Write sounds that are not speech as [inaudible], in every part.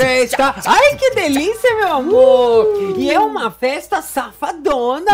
festa! Ai, que delícia, meu amor! E é uma festa safadona!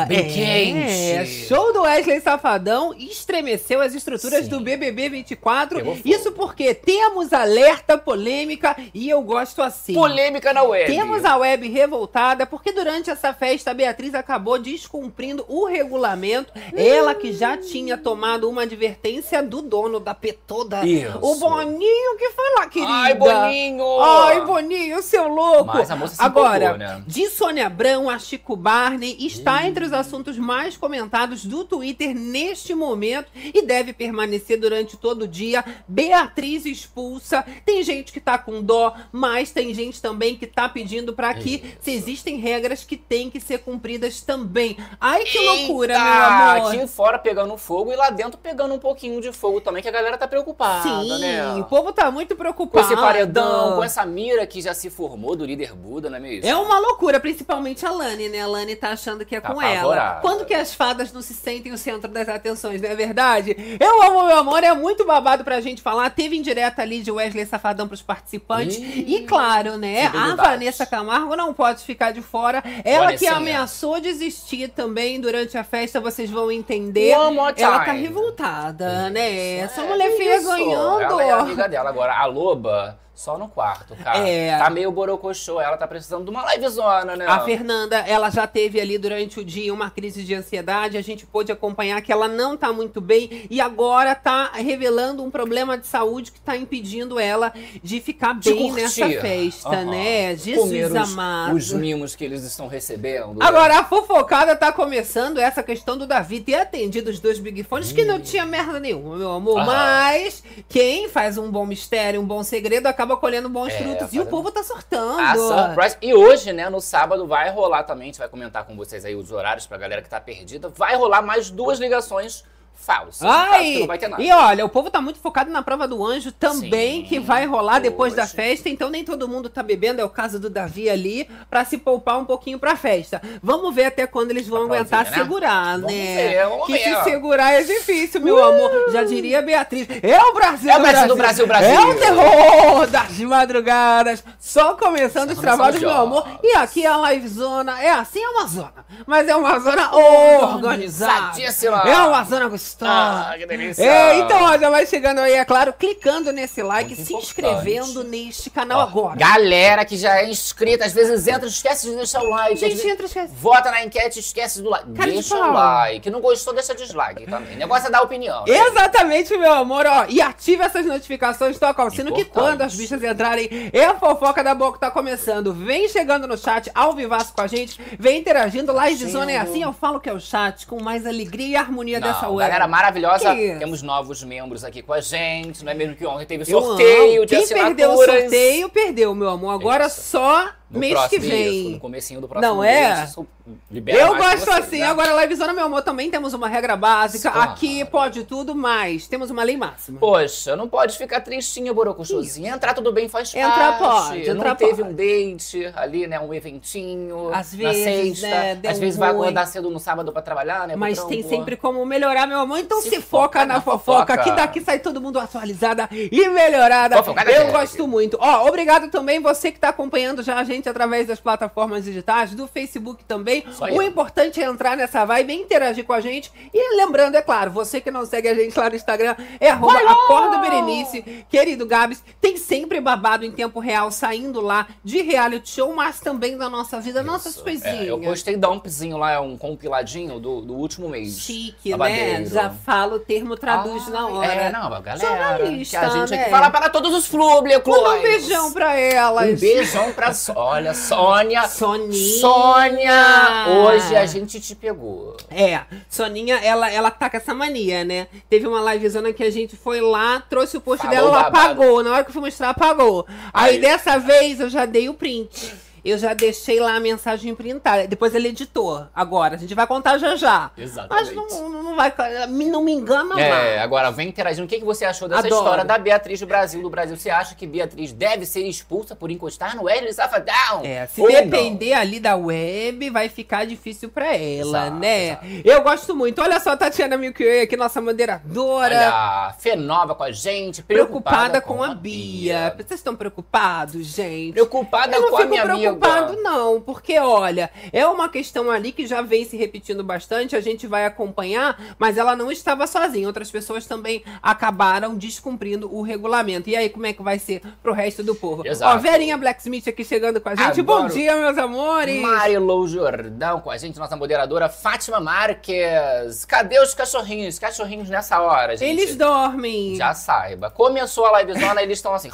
Isso, bem é, quente. Show do Wesley Safadão estremeceu as estruturas Sim. do BBB 24. Pegou fogo. Isso porque temos alerta polêmica e eu gosto assim. Polêmica na web. Temos a web revoltada porque durante essa festa a Beatriz acabou descumprindo o regulamento. Ela que já tinha tomado uma advertência do dono da P toda. Isso. O Boninho que foi lá, querida. Ai, Boninho! Ai, Boninho, seu louco. Mas a moça se Agora, empolgou, né? de Sônia Abrão a Chico Barney está entre os assuntos mais comentados do Twitter neste momento e deve permanecer durante todo o dia. Beatriz expulsa. Tem gente que tá com dó, mas tem gente também que tá pedindo para que Isso. se existem regras que têm que ser cumpridas também. Ai, que Eita, loucura, meu amor. Aqui fora pegando fogo e lá dentro pegando um pouquinho de fogo também, que a galera tá preocupada, Sim, né? o povo tá muito Com preocupado. esse paredão, com essa mira que já se formou do líder Buda, não é mesmo? É uma loucura, principalmente a Lani, né? A Lani tá achando que é Tá com ela. apavorada. Quando que as fadas não se sentem o centro das atenções, não é verdade? Eu amo, meu amor, é muito babado pra gente falar. Teve indireta ali de Wesley Safadão pros participantes. E claro, né? A. Vanessa Camargo não pode ficar de fora. Ela que ameaçou desistir também durante a festa, vocês vão entender. Ela tá revoltada, né? Essa É, mulher feia isso. ganhando. Ela é amiga dela. Agora, a Loba, só no quarto, cara. É. Tá meio borocochô. Ela tá precisando de uma livezona, né? A Fernanda, ela já teve ali durante o dia uma crise de ansiedade. A gente pôde acompanhar que ela não tá muito bem e agora tá revelando um problema de saúde que tá impedindo ela de ficar De bem curtir. nessa festa, Aham. né? Jesus Comer os, amado. os mimos que eles estão recebendo. Agora, a fofocada tá começando essa questão do Davi ter atendido os dois Big Fones, que não tinha merda nenhuma, meu amor. Aham. Mas quem faz um bom mistério, um bom segredo, acaba colhendo bons É, frutos. E o fazendo- povo tá sortando. A surprise. E hoje, né, no sábado, vai rolar também, a gente vai comentar com vocês aí os horários pra galera que tá perdida. Vai rolar mais duas ligações que Ai, não vai ter nada. e olha, o povo tá muito focado na prova do anjo também, Sim, que vai rolar depois da hoje. festa, então nem todo mundo tá bebendo, é o caso do Davi ali, pra se poupar um pouquinho pra festa. Vamos ver até quando eles vão aguentar né? segurar, Vamos né? ver, vamos que ver. se segurar é difícil, meu amor. Já diria Beatriz. É o Brasil, É o Brasil do Brasil, Brasil. É o terror das madrugadas. Só começando os Só trabalhos, começando meu os amor. E aqui é a livezona. É assim, é uma zona. Mas é uma zona organizada. Organizadíssima. É uma zona gostosa. Ah, que delícia. É, então, ó, já vai chegando aí, é claro, clicando nesse like, Muito se importante. inscrevendo neste canal Ó, agora. Galera que já é inscrita, às vezes entra, esquece de deixar o like. Gente, vezes entra, esquece. Vota na enquete, esquece do like. Cara de deixa o like. Não gostou, deixa dislike também. O negócio é dar opinião. né? Exatamente, meu amor, ó. E ativa essas notificações, toca o sino que quando as bichas entrarem, é a fofoca da boca tá começando. Vem chegando no chat, ao vivaço com a gente, vem interagindo. Live Zona é assim, eu falo que é o chat, com mais alegria e harmonia Não, dessa web. Galera maravilhosa. Que? Temos novos membros aqui com a gente. Não é mesmo que ontem teve sorteio de Quem assinaturas. perdeu o sorteio, perdeu, meu amor. Agora Isso. só No mês que isso, vem. no comecinho do próximo Não é? mês, isso libera Eu gosto vocês, assim. né? Agora, Livezona, meu amor, também temos uma regra básica. Claro. Aqui pode tudo, mas temos uma lei máxima. Poxa, não pode ficar tristinha, borocochosinha. Entrar tudo bem faz Entrar parte. pode, Não entrar teve pode. um date ali, né? Um eventinho. Às vezes, sexta. né, Às vezes vai ruim. acordar cedo no sábado pra trabalhar, né? Mas tem sempre como melhorar, meu amor. Então se, Se foca, foca na na fofoca, fofoca. que daqui sai todo mundo atualizada e melhorada. Fofocada Eu gosto muito. Ó, obrigado também você que tá acompanhando já a gente através das plataformas digitais, do Facebook também. Isso aí. O importante é entrar nessa vibe e interagir com a gente. E lembrando, é claro, você que não segue a gente lá no Instagram, é arroba! Acorda Berenice. Querido Gabs, tem sempre babado em tempo real saindo lá de reality show, mas também da nossa vida, nossas Isso. coisinhas. É, eu postei dumpzinho lá, é um compiladinho do, do último mês. Chique, né? Já fala o termo, traduz Ah, na hora. É, não, a galera. Jornalista, que a gente né? aqui fala para todos os públicos. Manda um beijão pra elas. Um beijão pra So- Olha, Sônia. Soninha. Sônia! Hoje a gente te pegou. É, Soninha, ela, ela tá com essa mania, né? Teve uma livezona que a gente foi lá, trouxe o post Falou dela, ela babado. apagou. Na hora que eu fui mostrar, apagou. Aí, Aí- dessa vez eu já dei o print. Eu já deixei lá a mensagem printada. Depois ele editou. Agora, a gente vai contar já já. Exatamente. Mas não, não vai. Não me engana É, lá. agora vem interagindo. O que, que você achou dessa Adoro. história da Beatriz do Brasil? Do Brasil, você acha que Beatriz deve ser expulsa por encostar no Wesley Safadão? É, se Ou depender ali da web, vai ficar difícil pra ela, Exato, né? exato. Eu gosto muito. Olha só, Tatiana Milkway aqui, nossa moderadora. Olha, Fenova com a gente, preocupada, com, a Bia. Vocês estão preocupados, gente? Preocupada não com a minha preocupado, não, porque olha, é uma questão ali que já vem se repetindo bastante, a gente vai acompanhar, mas ela não estava sozinha. Outras pessoas também acabaram descumprindo o regulamento. E aí, como é que vai ser pro resto do povo? Exato. Ó, Verinha Blacksmith aqui chegando com a gente. Bom Adoro. dia, meus amores! Marilou Jordão com a gente, nossa moderadora Fátima Marques. Cadê os cachorrinhos? Cachorrinhos nessa hora, gente. Eles dormem. Já saiba. Começou a livezona, eles estão assim.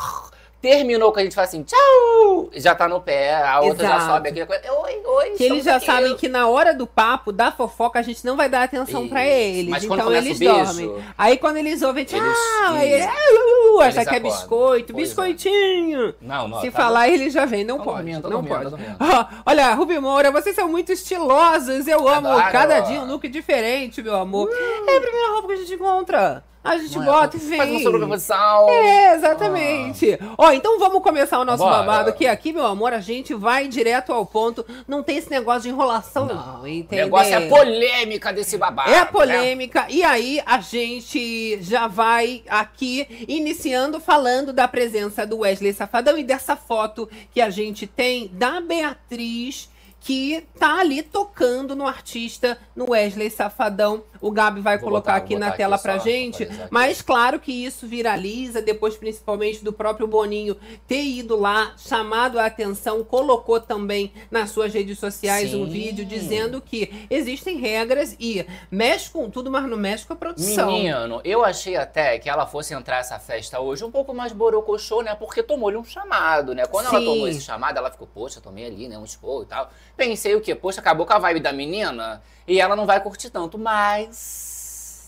Terminou que a gente fala assim, tchau! Já tá no pé, a outra já Exato. sobe aqui. Oi, oi. Que eles já sabem que na hora do papo, da fofoca, a gente não vai dar atenção pra Isso. eles. Mas então eles beijo, dormem. Aí quando eles ouvem, tchau, eles- aí, uh, uh, acha Eles que é biscoito, Pois é. biscoitinho. Não, não. Se tá falar, ele já vem. Não Tô pode. dormindo, tô não dormindo, pode. dormindo. Ó, olha, Rubi Moura, vocês são muito estilosos. Eu amo. Adoro. Cada dia um look diferente, meu amor. É a primeira roupa que a gente encontra. A gente Não é? bota e vem. Faz uma sobreposição. É, exatamente. Ó, então vamos começar o nosso Bora. babado aqui. Aqui, meu amor, a gente vai direto ao ponto. Não tem esse negócio de enrolação, não, O entendeu? negócio é polêmica desse babado. É né? polêmica. E aí, a gente já vai aqui iniciando falando da presença do Wesley Safadão e dessa foto que a gente tem da Beatriz. Que tá ali tocando no artista, no Wesley Safadão. O Gabi vai Vou colocar botar- aqui na botar tela aqui pra gente. aqui. Mas claro que isso viraliza, depois principalmente do próprio Boninho ter ido lá, chamado a atenção, colocou também nas suas redes sociais um Sim. vídeo dizendo que existem regras e mexe com tudo, mas não mexe com a produção. Menino, eu achei até que ela fosse entrar essa festa hoje um pouco mais borocochô, né? Porque tomou-lhe um chamado, né? Quando ela Sim. tomou esse chamado, ela ficou, poxa, tomei ali, né? Um expor e tal. Pensei o quê? Poxa, acabou com a vibe da menina e ela não vai curtir tanto, mas.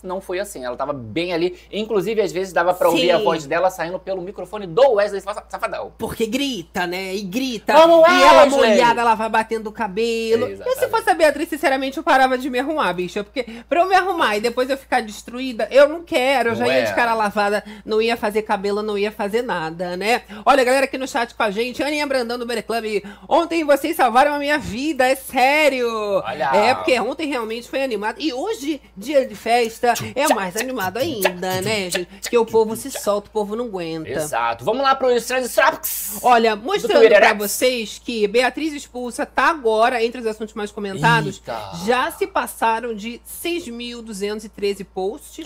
Não foi assim, ela tava bem ali. Inclusive, às vezes dava pra ouvir Sim. a voz dela saindo pelo microfone do Wesley Safadão. Porque grita, né? E grita. Vamos, e ela molhada, ela vai batendo o cabelo. E se Exatamente. fosse a Beatriz, sinceramente, eu parava de me arrumar, bicha. Porque pra eu me arrumar e depois eu ficar destruída, eu não quero. Eu já ia é? de cara lavada, não ia fazer cabelo, não ia fazer nada, né? Olha, galera aqui no chat com a gente, Aninha Brandão do Better Club. Ontem vocês salvaram a minha vida, é sério. Olha. É, porque ontem realmente foi animado. E hoje, dia de festa, é mais animado ainda, né, gente? Que o povo se solta, o povo não aguenta. Exato. Vamos lá pro Strange Traps. Olha, mostrando pra vocês que Beatriz Expulsa tá agora entre os assuntos mais comentados. Eita. Já se passaram de 6.213 posts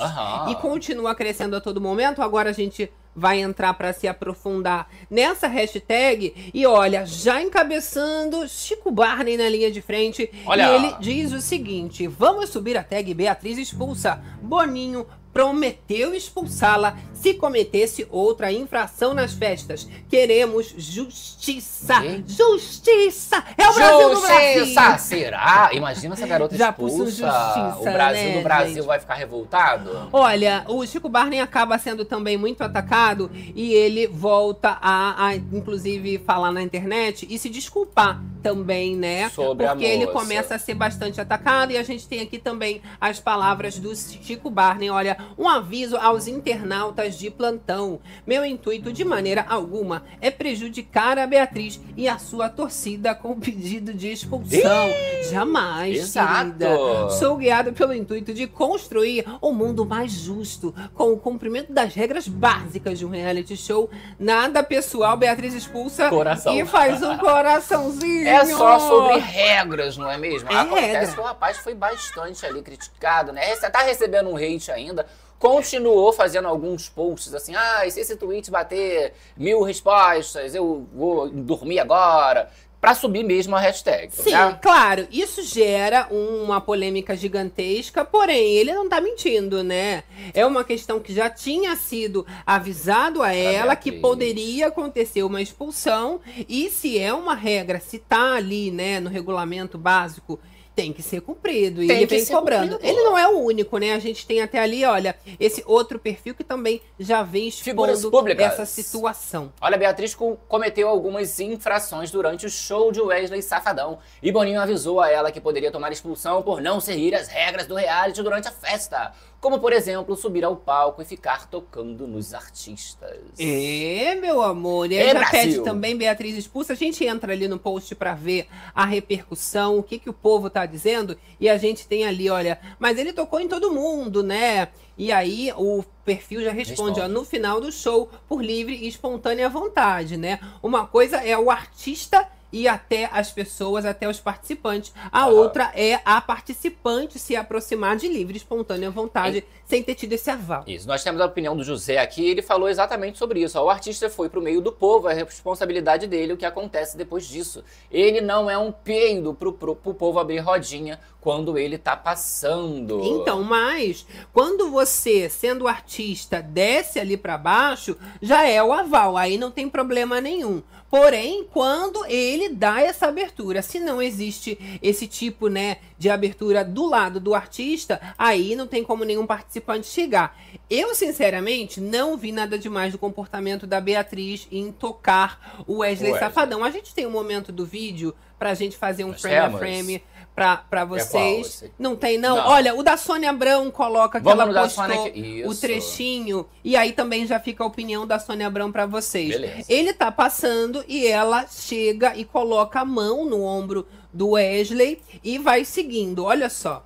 e continua crescendo a todo momento. Agora a gente vai entrar para se aprofundar nessa hashtag. E olha, já encabeçando Chico Barney na linha de frente. Olha. E ele diz o seguinte: vamos subir a tag Beatriz Expulsa. Boninho prometeu expulsá-la se cometesse outra infração nas festas. Queremos justiça. Justiça! É o Brasil do Brasil! Será? Imagina essa garota Já expulsa. justiça, o Brasil né, do Brasil gente? vai ficar revoltado? Olha, o Chico Barney acaba sendo também muito atacado e ele volta a, a, inclusive, falar na internet e se desculpar também, né? Sobre Porque ele começa a ser bastante atacado e a gente tem aqui também as palavras do Chico Barney. Olha, um aviso aos internautas de plantão. Meu intuito, de maneira alguma, é prejudicar a Beatriz e a sua torcida com pedido de expulsão. Jamais, Exato. querida. Sou guiado pelo intuito de construir um mundo mais justo, com o cumprimento das regras básicas de um reality show. Nada pessoal, Beatriz expulsa Coração. e faz um coraçãozinho. É só sobre regras, não é mesmo? É Acontece regra. que o rapaz foi bastante ali criticado, né? Você tá recebendo um hate ainda. Continuou fazendo alguns posts assim, ah, e se esse tweet bater mil respostas, eu vou dormir agora. Pra subir mesmo a hashtag. Sim, né? claro, isso gera uma polêmica gigantesca, porém, ele não tá mentindo, né? É uma questão que já tinha sido avisado a ela que poderia acontecer uma expulsão, e se é uma regra, se tá ali, né, no regulamento básico tem que ser cumprido. E Tem ele que vem ser cobrando. cumprido. Ele não é o único, né? A gente tem até ali, olha, esse outro perfil que também já vem expondo públicas. essa situação. Olha, Beatriz co- cometeu algumas infrações durante o show de Wesley Safadão. E Boninho avisou a ela que poderia tomar expulsão por não seguir as regras do reality durante a festa. Como, por exemplo, subir ao palco e ficar tocando nos artistas. É, meu amor. E É, aí já Brasil. pede também Beatriz expulsa. A gente entra ali no post pra ver a repercussão, o que, que o povo tá dizendo. E a gente tem ali, olha, mas ele tocou em todo mundo, né? E aí o perfil já responde, Responde. ó, no final do show, por livre e espontânea vontade, né? Uma coisa é o artista e até as pessoas, até os participantes. A Aham. outra é a participante se aproximar de livre espontânea vontade, sem ter tido esse aval. Isso, nós temos a opinião do José aqui, ele falou exatamente sobre isso. ó. O artista foi pro meio do povo, é responsabilidade dele o que acontece depois disso. Ele não é um peido pro, pro, pro povo abrir rodinha quando ele tá passando. Então, mas quando você, sendo artista, desce ali pra baixo, já é o aval, aí não tem problema nenhum. Porém, quando ele dá essa abertura, se não existe esse tipo, né, de abertura do lado do artista, aí não tem como nenhum participante chegar. Eu, sinceramente, não vi nada demais do comportamento da Beatriz em tocar o Wesley, Wesley. Safadão. A gente tem um momento do vídeo pra gente fazer um Nós frame a temos. Frame pra, pra qual vocês. não tem, não. Não. Olha, o da Sônia Abrão coloca que Vamos ela postou Sônia o trechinho. E aí também já fica a opinião da Sônia Abrão pra vocês. Beleza. Ele tá passando e ela chega e coloca a mão no ombro do Wesley e vai seguindo. Olha só.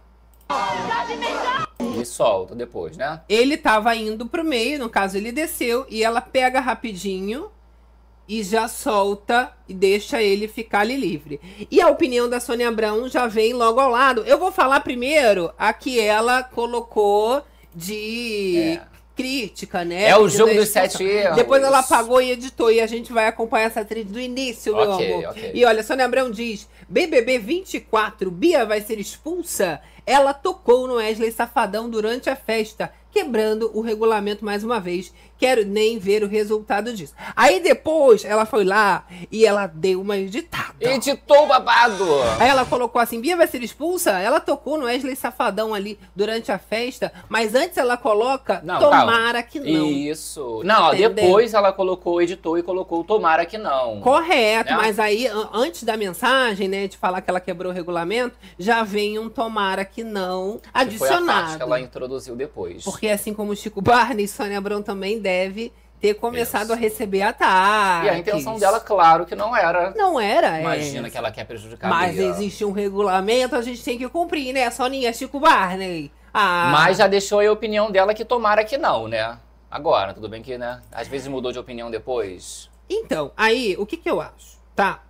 E solta depois, né? Ele tava indo pro meio, no caso ele desceu, e ela pega rapidinho e já solta e deixa ele ficar ali livre. E a opinião da Sônia Abrão já vem logo ao lado. Eu vou falar primeiro a que ela colocou de É. crítica, né? É o jogo dos sete erros. Depois ela apagou e editou e a gente vai acompanhar essa trilha do início, meu Ok, amor. ok. E olha, Sônia Abrão diz: BBB 24, Bia vai ser expulsa? Ela tocou no Wesley Safadão durante a festa, quebrando o regulamento mais uma vez. Quero nem ver o resultado disso. Aí depois ela foi lá e ela deu uma editada. Editou o babado! Aí ela colocou assim: Bia vai ser expulsa? Ela tocou no Wesley Safadão ali durante a festa, mas antes ela coloca Não, tomara calma. que não. Isso. Não, ó, depois ela colocou, editou e colocou tomara que não. Correto, Né? mas aí an- antes da mensagem, né, de falar que ela quebrou o regulamento, já vem um tomara que não Que foi a parte adicionado. que ela introduziu depois. Porque assim como o Chico Barney, Sônia Abrão também deve ter começado Isso. a receber ataques. E a intenção dela, claro, que não era. não era, Imagina é. que ela quer prejudicar a Mas Bia. existe um regulamento, a gente tem que cumprir, né, Soninha, Chico Barney? Ah, Mas já deixou a opinião dela que tomara que não, né? Agora, tudo bem que, né? Às vezes mudou de opinião depois. Então, aí, o que que eu acho? Tá.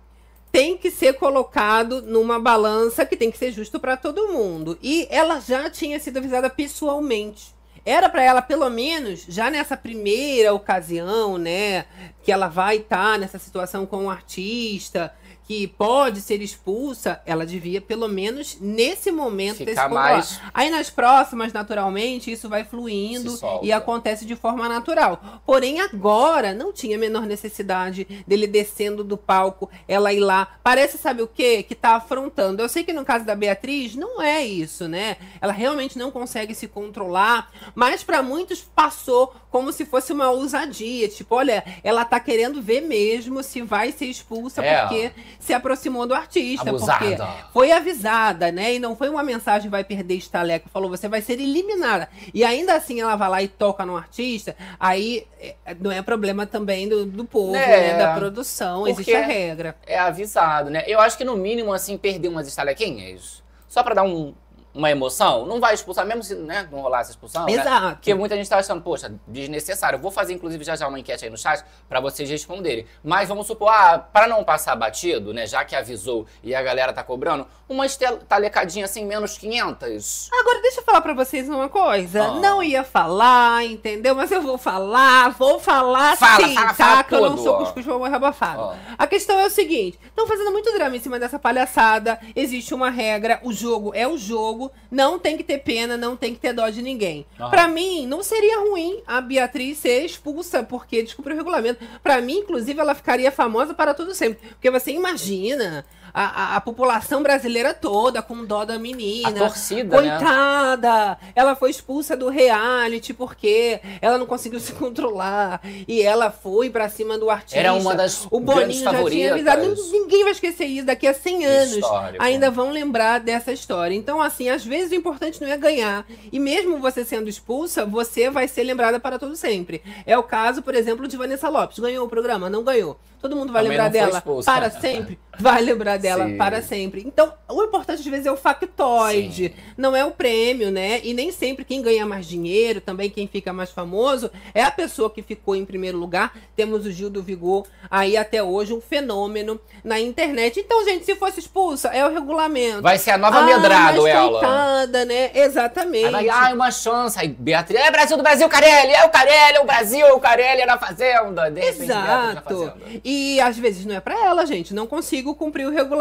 Tem que ser colocado numa balança que tem que ser justo pra todo mundo. E ela já tinha sido avisada pessoalmente. Era pra ela, pelo menos, já nessa primeira ocasião, né, que ela vai estar nessa situação com um artista que pode ser expulsa, ela devia, pelo menos nesse momento, ter se Ficar mais. Aí nas próximas, naturalmente, isso vai fluindo e acontece de forma natural. Porém, agora não tinha a menor necessidade dele descendo do palco, ela ir lá. Parece, sabe o quê? Que tá afrontando. Eu sei que no caso da Beatriz não é isso, né? Ela realmente não consegue se controlar, mas para muitos passou como se fosse uma ousadia. Tipo, olha, ela tá querendo ver mesmo se vai ser expulsa É. porque se aproximou do artista. Abusada. Porque foi avisada, né? E não foi uma mensagem vai perder estaleca. Falou, você vai ser eliminada. E ainda assim ela vai lá e toca no artista, aí é, não é problema também do, do povo, É, né? Da produção, existe a regra. É avisado, né? Eu acho que no mínimo, assim, perder umas estalequinhas, só pra dar um- uma emoção, não vai expulsar, mesmo se né, não rolar essa expulsão, né? Exato. Porque muita gente tá achando, poxa, desnecessário. Eu vou fazer, inclusive, já já uma enquete aí no chat pra vocês responderem. Mas vamos supor, ah, pra não passar batido, né, já que avisou e a galera tá cobrando, uma estalecadinha assim, menos 500. Agora, deixa eu falar pra vocês uma coisa. Ah. Não ia falar, entendeu? Mas eu vou falar, vou falar Fala, sim, fala, tá? fala que eu não sou cuscuz pra morrer abafado. Ó. A questão é o seguinte: estão fazendo muito drama em cima dessa palhaçada. Existe uma regra, o jogo é o jogo, não tem que ter pena, não tem que ter dó de ninguém. Aham. Pra mim, não seria ruim a Beatriz ser expulsa porque descobriu o regulamento. Pra mim, inclusive, ela ficaria famosa para tudo sempre. Porque você imagina a, a, população brasileira toda com dó da menina. A torcida, né? Coitada! Né? Ela foi expulsa do reality porque ela não conseguiu [laughs] se controlar. E ela foi pra cima do artista. Era uma das O Boninho já tinha avisado. Ninguém vai esquecer isso. Daqui a 100 anos Histórico. ainda vão lembrar dessa história. Então, assim, às vezes o importante não é ganhar. E mesmo você sendo expulsa, você vai ser lembrada para todo sempre. É o caso, por exemplo, de Vanessa Lopes. Ganhou o programa? Não ganhou. Todo mundo vai Também lembrar dela para [laughs] sempre. Vai lembrar dela Sim. para sempre. Então, o importante às vezes é o factoide, Sim. não é o prêmio, né? E nem sempre quem ganha mais dinheiro, também quem fica mais famoso, é a pessoa que ficou em primeiro lugar. Temos o Gil do Vigor aí até hoje, um fenômeno na internet. Então, gente, se fosse expulsa, é o regulamento. Vai ser a nova ah, medrado, ela. Coitada, né? Exatamente. Aí, ai, uma chance. Aí, Beatriz, é Brasil do Brasil, Carelli, é o Carelli, é o Brasil, o Carelli é na fazenda. Exato. E às vezes não é para ela, gente. Não consigo cumprir o regulamento.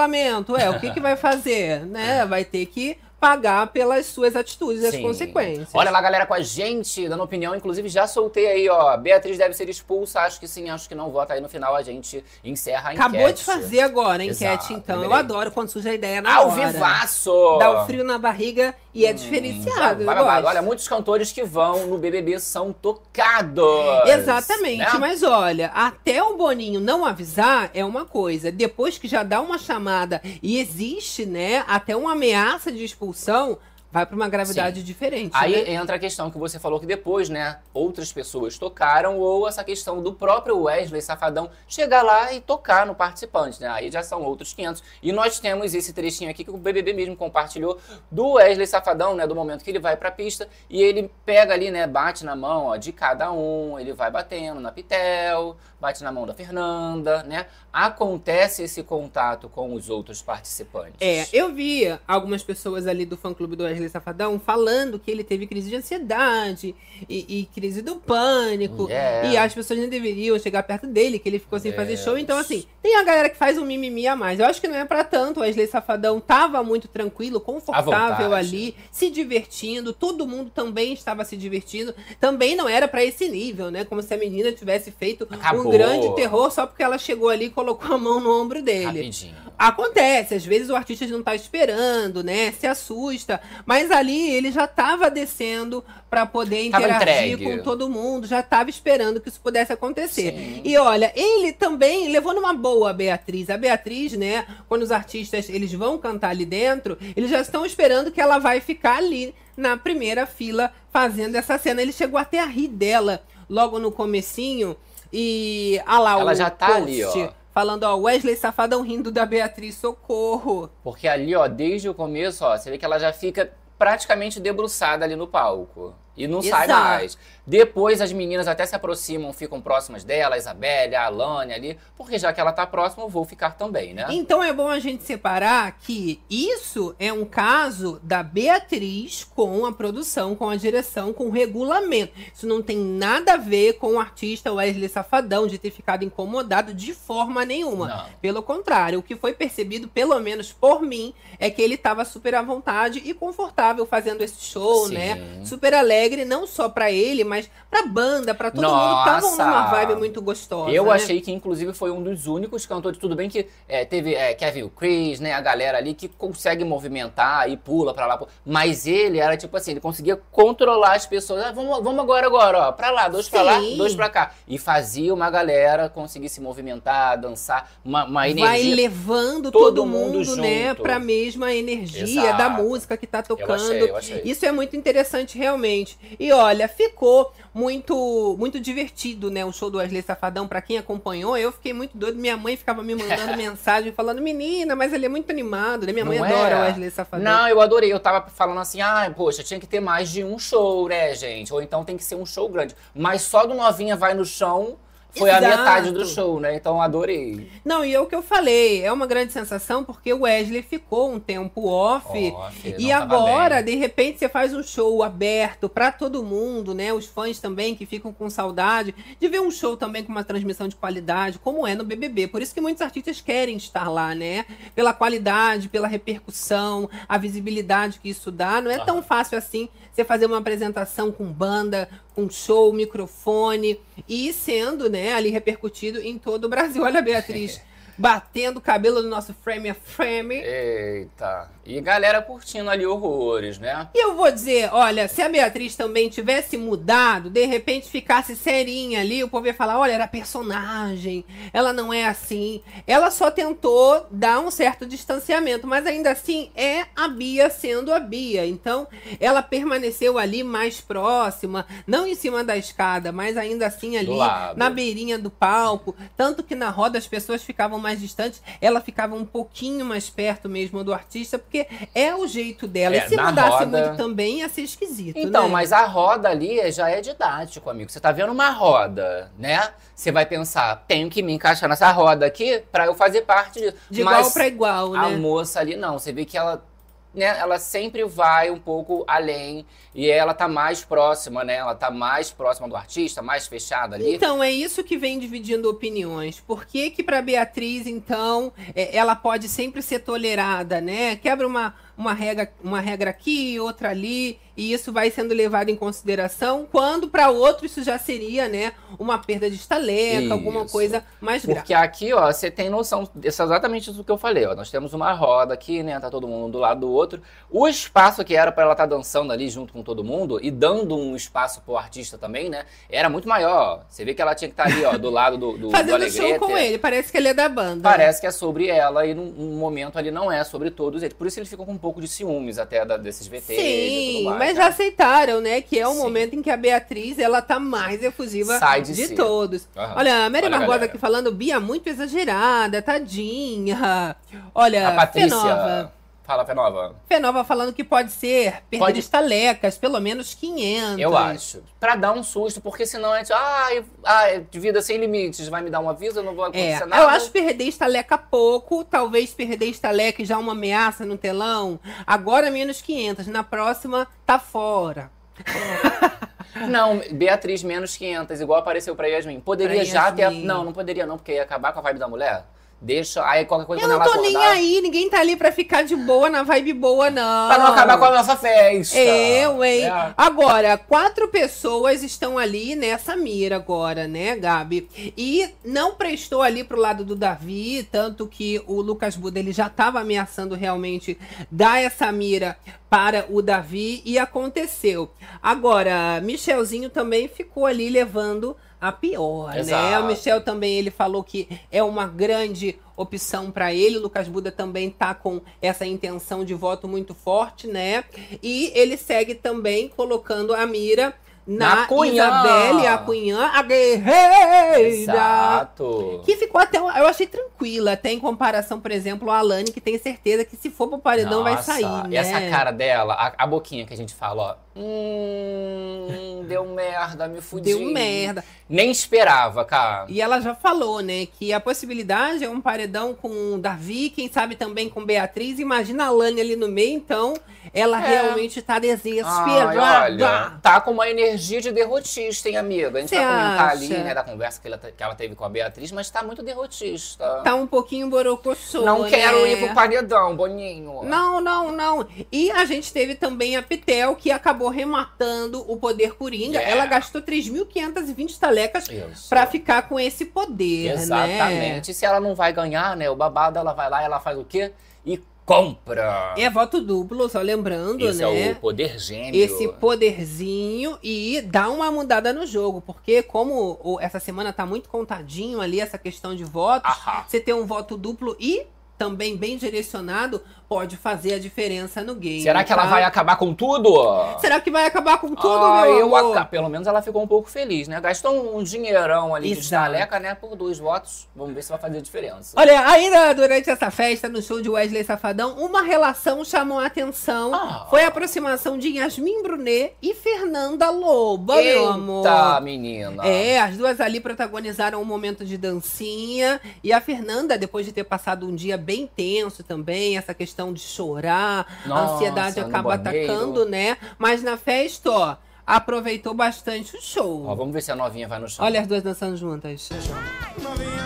É, o que, que vai fazer? Né? Vai ter que pagar pelas suas atitudes e as consequências. Olha lá, galera, com a gente, dando opinião. Inclusive, já soltei aí, ó. Beatriz deve ser expulsa. Acho que sim, acho que não. Vota aí no final, a gente encerra a enquete. Acabou de fazer agora a enquete, Exato, então. Eu adoro quando surge a ideia na Ao hora. vivaço! Dá o um frio na barriga e é hum, diferenciado. Vai, olha, muitos cantores que vão no BBB são tocados. Exatamente, né? mas olha, até o Boninho não avisar é uma coisa. Depois que já dá uma chamada e existe, né, até uma ameaça de expulsão, vai para uma gravidade Sim. diferente. Aí né? entra a questão que você falou que depois, né, outras pessoas tocaram, ou essa questão do próprio Wesley Safadão chegar lá e tocar no participante, né? Aí já são outros 500. E nós temos esse trechinho aqui que o BBB mesmo compartilhou do Wesley Safadão, né, do momento que ele vai para a pista e ele pega ali, né, bate na mão, ó, de cada um, ele vai batendo na Pitel, bate na mão da Fernanda, né? Acontece esse contato com os outros participantes. É, eu vi algumas pessoas ali do fã-clube do Wesley Safadão falando que ele teve crise de ansiedade e, e crise do pânico. Yeah. E as pessoas não deveriam chegar perto dele, que ele ficou sem fazer show. Então, assim, tem a galera que faz um mimimi a mais. Eu acho que não é para tanto. O Wesley Safadão tava muito tranquilo, confortável ali, se divertindo. Todo mundo também estava se divertindo. Também não era para esse nível, né? Como se a menina tivesse feito Acabou. um grande terror só porque ela chegou ali e colocou a mão no ombro dele. Rapidinho. Acontece, às vezes o artista não tá esperando, né? Se assusta. Mas ali ele já estava descendo para poder interagir com todo mundo, já estava esperando que isso pudesse acontecer. Sim. E olha, ele também levou numa boa a Beatriz. A Beatriz, né, quando os artistas eles vão cantar ali dentro, eles já estão esperando que ela vai ficar ali na primeira fila fazendo essa cena. Ele chegou até a rir dela logo no comecinho. E ah lá, ela já tá post, ali, ó. Falando, ó, Wesley Safadão rindo da Beatriz, socorro. Porque ali, ó, desde o começo, ó, você vê que ela já fica praticamente debruçada ali no palco. E não Exato. sai mais. Depois as meninas até se aproximam, ficam próximas dela, a Isabelle, a Alane ali, porque já que ela tá próxima, eu vou ficar também, né? Então é bom a gente separar que isso é um caso da Beatriz com a produção, com a direção, com o regulamento. Isso não tem nada a ver com o artista Wesley Safadão de ter ficado incomodado de forma nenhuma. Não. Pelo contrário, o que foi percebido, pelo menos por mim, é que ele estava super à vontade e confortável fazendo esse show, Sim. né? Super alegre, não só para ele, mas pra banda, pra todo Nossa. mundo. Estavam numa vibe muito gostosa. Eu né? achei que, inclusive, foi um dos únicos cantores. Tudo bem que é, teve é, Kevin Chris, né? A galera ali que consegue movimentar e pula pra lá. Mas ele era tipo assim, ele conseguia controlar as pessoas. Ah, vamos, vamos agora, agora, ó. Pra lá, dois Sim. pra lá, dois pra cá. E fazia uma galera conseguir se movimentar, dançar, uma, uma energia. Vai levando todo, todo mundo, mundo né, pra mesma energia Exato. da música que tá tocando. Eu achei, eu achei. Isso é muito interessante, realmente. E olha, ficou muito muito divertido, né? O show do Wesley Safadão, para quem acompanhou, eu fiquei muito doido. Minha mãe ficava me mandando [laughs] mensagem falando, menina, mas ele é muito animado, né? Minha mãe Não adora é? o Wesley Safadão. Não, eu adorei. Eu tava falando assim, ah, poxa, tinha que ter mais de um show, né, gente? Ou então tem que ser um show grande. Mas só do Novinha vai no chão foi Exato. a metade do show, né? Então adorei. Não, e é o que eu falei, é uma grande sensação porque o Wesley ficou um tempo off, off e agora, de repente, você faz um show aberto para todo mundo, né? Os fãs também que ficam com saudade de ver um show também com uma transmissão de qualidade, como é no BBB. Por isso que muitos artistas querem estar lá, né? Pela qualidade, pela repercussão, a visibilidade que isso dá. Não é tão fácil assim você fazer uma apresentação com banda, com show, microfone e sendo, né, ali repercutido em todo o Brasil. Olha, Beatriz. [laughs] batendo o cabelo no nosso frame a frame. Eita. E galera curtindo ali horrores, né? E eu vou dizer, olha, se a Beatriz também tivesse mudado, de repente ficasse serinha ali, o povo ia falar, olha, era personagem, ela não é assim. Ela só tentou dar um certo distanciamento, mas ainda assim é a Bia sendo a Bia. Então, ela permaneceu ali mais próxima, não em cima da escada, mas ainda assim ali na beirinha do palco. Tanto que na roda as pessoas ficavam mais distantes, ela ficava um pouquinho mais perto mesmo do artista, porque é o jeito dela. É, e se mudasse roda... muito também, ia ser esquisito. Então, né? mas a roda ali já é didático, amigo. Você tá vendo uma roda, né? Você vai pensar, tenho que me encaixar nessa roda aqui para eu fazer parte disso. De igual para igual, né? A moça ali não. Você vê que ela né, ela sempre vai um pouco além e ela tá mais próxima, né? Ela tá mais próxima do artista, mais fechada ali. Então, é isso que vem dividindo opiniões. Por que que para Beatriz, então, é, ela pode sempre ser tolerada, né? Quebra uma uma regra, uma regra aqui, outra ali, e isso vai sendo levado em consideração, quando para outro isso já seria, né, uma perda de estaleca, isso. alguma coisa mais grave. Porque aqui, ó, você tem noção, isso é exatamente isso que eu falei, ó, nós temos uma roda aqui, né, tá todo mundo do lado do outro, o espaço que era para ela estar tá dançando ali junto com todo mundo e dando um espaço pro artista também, né, era muito maior, você vê que ela tinha que estar tá ali, ó, do lado do, do Fazendo do show com ele, parece que ele é da banda. Parece que é sobre ela e num, num momento ali não é sobre todos eles, por isso ele ficou com pouco de ciúmes até da, desses VTs Sim, mais, mas né? já aceitaram, né? Que é o Sim. momento em que a Beatriz, ela tá mais efusiva Sai de, de si. todos. Uhum. Olha, a Mary Barbosa aqui falando, Bia muito exagerada, tadinha. Olha, a Patrícia... Fenova. Fala, Fenova. Fenova falando que pode ser perda pode... de estalecas, pelo menos 500. Eu acho. Pra dar um susto, porque senão a gente... Ah, ah, de vida sem limites, vai me dar um aviso, eu não vou acontecer é, nada. Eu acho perder estaleca pouco, talvez perder estaleca já uma ameaça no telão. Agora menos 500, na próxima tá fora. [laughs] Não, Beatriz menos 500, igual apareceu pra Yasmin. Poderia pra já Yasmin. ter... Não, não poderia não, porque ia acabar com a vibe da mulher. Deixa, aí qualquer coisa Eu não tô nem aí, ninguém tá ali pra ficar de boa, na vibe boa, não. Pra não acabar com a nossa festa. Eu, hein? É. Agora, quatro pessoas estão ali nessa mira agora, né, Gabi? E não prestou ali pro lado do Davi, tanto que o Lucas Buda, ele já tava ameaçando realmente dar essa mira para o Davi e aconteceu. Agora, Michelzinho também ficou ali levando a pior, Exato. né? O Michel também ele falou que é uma grande opção para ele. O Lucas Buda também tá com essa intenção de voto muito forte, né? E ele segue também colocando a mira na, na Isabelle, a Cunhã, a guerreira. Exato. Que ficou até, eu achei tranquila, até em comparação, por exemplo, a Alane, que tem certeza que se for pro paredão Nossa, vai sair, né? essa cara dela, a, a boquinha que a gente fala, ó. Hum, [laughs] deu merda, me fudi. Deu merda. Nem esperava, cara. E ela já falou, né, que a possibilidade é um paredão com Davi, quem sabe também com Beatriz. Imagina a Lani ali no meio, então ela é. realmente tá desesperada. Ai, olha, tá com uma energia de derrotista, hein, amiga? A gente Cê vai comentar acha? ali, né, da conversa que ela, que ela teve com a Beatriz, mas tá muito derrotista. Tá um pouquinho borocochô, Não né? quero ir pro paredão, Boninho. Não, não, não. E a gente teve também a Pitel, que acabou rematando o poder Coringa. Yeah. Ela gastou 3.520 talecas para ficar com esse poder, né? Exatamente. Né? E se ela não vai ganhar, né? O babado, ela vai lá e ela faz o quê? E compra. É voto duplo, só lembrando, Esse né? é o poder gêmeo. Esse poderzinho e dá uma mudada no jogo, porque como essa semana tá muito contadinho ali essa questão de votos, Ahá. você tem um voto duplo e também bem direcionado, pode fazer a diferença no game. Será que tá? ela vai acabar com tudo? Será que vai acabar com tudo, ah, meu eu amor? Pelo menos ela ficou um pouco feliz, né? Gastou um dinheirão ali Exato. de estaleca, né? Por dois votos. Vamos ver se vai fazer diferença. Olha, ainda durante essa festa, no show de Wesley Safadão, uma relação chamou a atenção. Ah. Foi a aproximação de Yasmin Brunet e Fernanda Loba, Eita, meu amor. menina. É, as duas ali protagonizaram um momento de dancinha. E a Fernanda, depois de ter passado um dia bem tenso também, essa questão questão de chorar, Nossa, a ansiedade acaba atacando, né? Mas na festa, ó, aproveitou bastante o show. Ó, vamos ver se a novinha vai no chão. Olha as duas dançando juntas.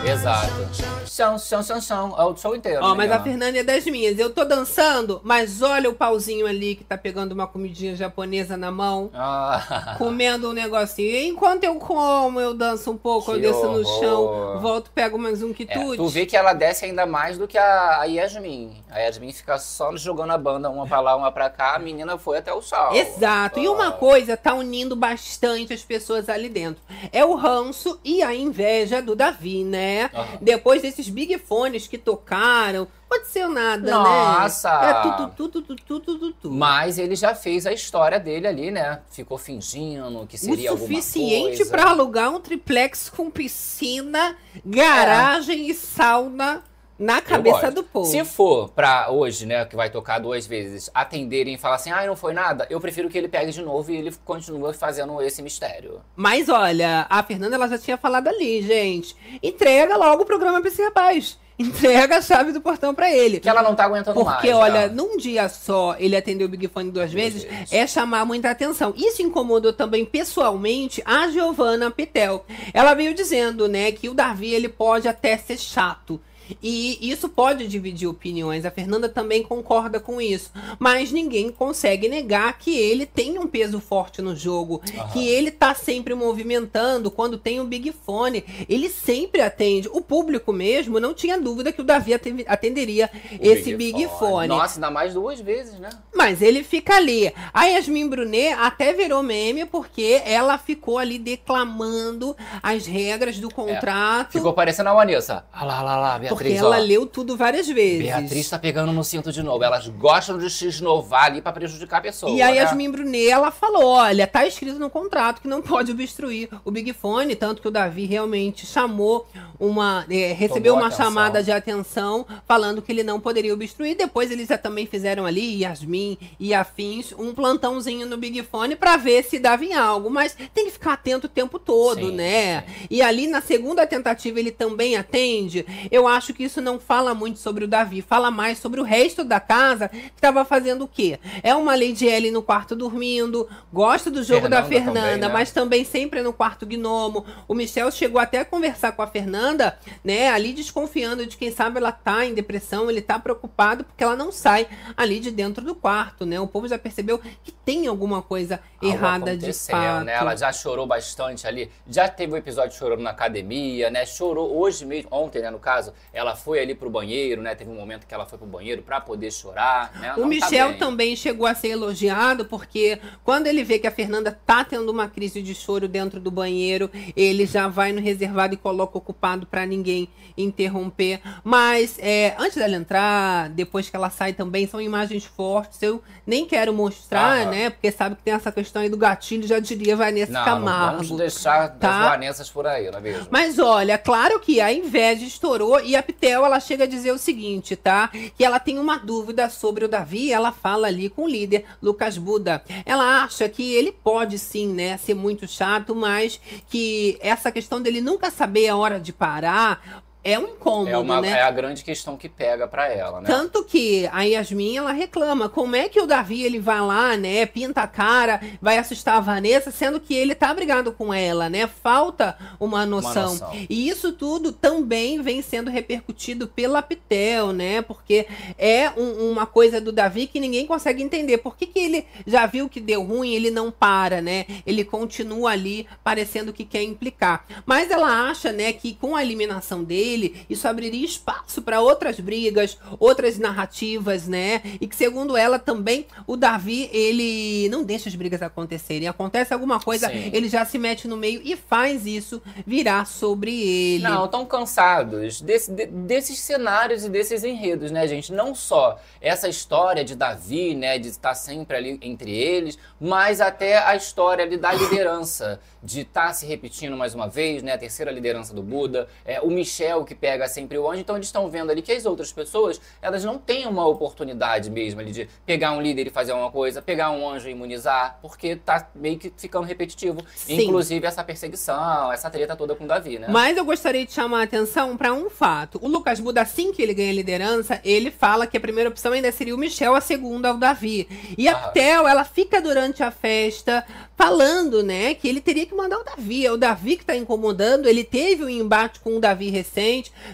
Exato. Chão, chão, chão, chão. É o show inteiro. Ó, né, mas a? Fernanda é das minhas. Eu tô dançando, mas olha o pauzinho ali que tá pegando uma comidinha japonesa na mão. Ah, [laughs] Comendo um negocinho. E enquanto eu como, eu danço um pouco, eu Que desço no horror. chão, volto, pego mais um é, quitute. tu vê que ela desce ainda mais do que a, a Yasmin. A Yasmin fica só jogando a banda, uma pra lá, uma pra cá. A menina foi até o chão. Exato. E uma coisa tá unindo bastante as pessoas ali dentro. É o ranço e a inveja do Davi, né? Aham. Depois desses big fones que tocaram, aconteceu nada, Nossa! né? É tudo, tudo, tudo, tudo, tudo, tudo. Mas ele já fez a história dele ali, né? Ficou fingindo que seria o suficiente pra alugar um triplex com piscina, garagem e sauna na cabeça do povo. Se for pra hoje, né, que vai tocar duas vezes, atenderem e falar assim, ai, não foi nada, eu prefiro que ele pegue de novo e ele continue fazendo esse mistério. Mas olha, a Fernanda ela já tinha falado ali, gente. Entrega logo o programa pra esse rapaz. Entrega a chave do portão pra ele. Que ela não tá aguentando mais. Porque, olha, num dia só ele atendeu o Big Fone duas vezes, vezes. é chamar muita atenção. Isso incomodou também pessoalmente a Giovanna Pitel. Ela veio dizendo, né, que o Davi ele pode até ser chato. E isso pode dividir opiniões. A Fernanda também concorda com isso. Mas ninguém consegue negar que ele tem um peso forte no jogo. Aham. Que ele tá sempre movimentando. Quando tem o Big Fone, ele sempre atende. O público mesmo não tinha dúvida que o Davi aten- atenderia O esse Big, Fone. Nossa, ainda mais duas vezes, né? Mas ele fica ali. A Yasmin Brunet até virou meme porque ela ficou ali declamando as regras do contrato. Ficou parecendo a Vanessa. Ah lá, lá, lá, porque Beatriz, ela ó. leu tudo várias vezes. Beatriz tá pegando no cinto de novo. Elas gostam de se esnovar ali pra prejudicar a pessoa. E a né? Yasmin Brunet, ela falou, olha, tá escrito no contrato que não pode obstruir o Big Fone, tanto que o Davi realmente chamou uma, é, recebeu Tomou uma atenção. chamada de atenção falando que ele não poderia obstruir. Depois eles também fizeram ali, Yasmin e afins, um plantãozinho no Big Fone pra ver se dava em algo, mas tem que ficar atento o tempo todo, Sim, né? sim. E ali na segunda tentativa ele também atende. Eu acho que isso não fala muito sobre o Davi, fala mais sobre o resto da casa que estava fazendo o quê? É uma Lady Ellen no quarto dormindo, gosta do jogo da Fernanda Fernanda, também, né? mas também sempre no quarto gnomo. O Michel chegou até a conversar com a Fernanda, né, ali desconfiando de quem sabe ela tá em depressão, ele tá preocupado porque ela não sai ali de dentro do quarto, né? O povo já percebeu que tem alguma coisa Algo errada de aconteceu, fato. Né? Ela já chorou bastante ali. Já teve um episódio chorando na academia, né? Chorou hoje mesmo, ontem, né, no caso. Ela foi ali pro banheiro, né? Teve um momento que ela foi pro banheiro pra poder chorar, né? O Não tá Michel bem. também chegou a ser elogiado, porque quando ele vê que a Fernanda tá tendo uma crise de choro dentro do banheiro, ele já vai no reservado e coloca ocupado pra ninguém interromper. Mas é, antes dela entrar, depois que ela sai também, são imagens fortes. Eu nem quero mostrar, né? Porque sabe que tem essa questão aí do gatilho, já diria Vanessa Não, não Camargo. vamos deixar tá? as Vanessas por aí, não é mesmo? Mas olha, claro que a inveja estourou e a Pitel ela chega a dizer o seguinte, tá? Que ela tem uma dúvida sobre o Davi, ela fala ali com o líder Lucas Buda. Ela acha que ele pode sim, né, ser muito chato, mas que essa questão dele nunca saber a hora de parar é um incômodo, É, uma, né? é a grande questão que pega pra ela, né? Tanto que a Yasmin, ela reclama, como é que o Davi, ele vai lá, né, pinta a cara, vai assustar a Vanessa, sendo que ele tá brigado com ela, né? Falta uma noção. noção. E isso tudo também vem sendo repercutido pela Pitel, né? Porque é um- uma coisa do Davi que ninguém consegue entender. Por que, que ele já viu que deu ruim, ele não para, né? Ele continua ali parecendo que quer implicar. Mas ela acha, né, que com a eliminação dele, isso abriria espaço para outras brigas, outras narrativas, né? E que segundo ela também, o Davi, ele não deixa as brigas acontecerem. Acontece alguma coisa, Sim. ele já se mete no meio e faz isso virar sobre ele. Não, estão cansados desse- de- desses cenários e desses enredos, né, gente? Não só essa história de Davi, né, de estar sempre ali entre eles, mas até a história ali da liderança, de estar se repetindo mais uma vez, né, a terceira liderança do Buda, é, o Michel o que pega sempre o anjo. Então eles estão vendo ali que as outras pessoas, elas não têm uma oportunidade mesmo ali de pegar um líder e fazer uma coisa, pegar um anjo e imunizar, porque tá meio que ficando repetitivo. Sim. Inclusive essa perseguição, essa treta toda com o Davi, né? Mas eu gostaria de chamar a atenção para um fato. O Lucas Buda, assim que ele ganha a liderança, ele fala que a primeira opção ainda seria o Michel, a segunda é o Davi. E a Ah. Tel, ela fica durante a festa falando, né, que ele teria que mandar o Davi. É o Davi que tá incomodando. Ele teve um embate com o Davi recente,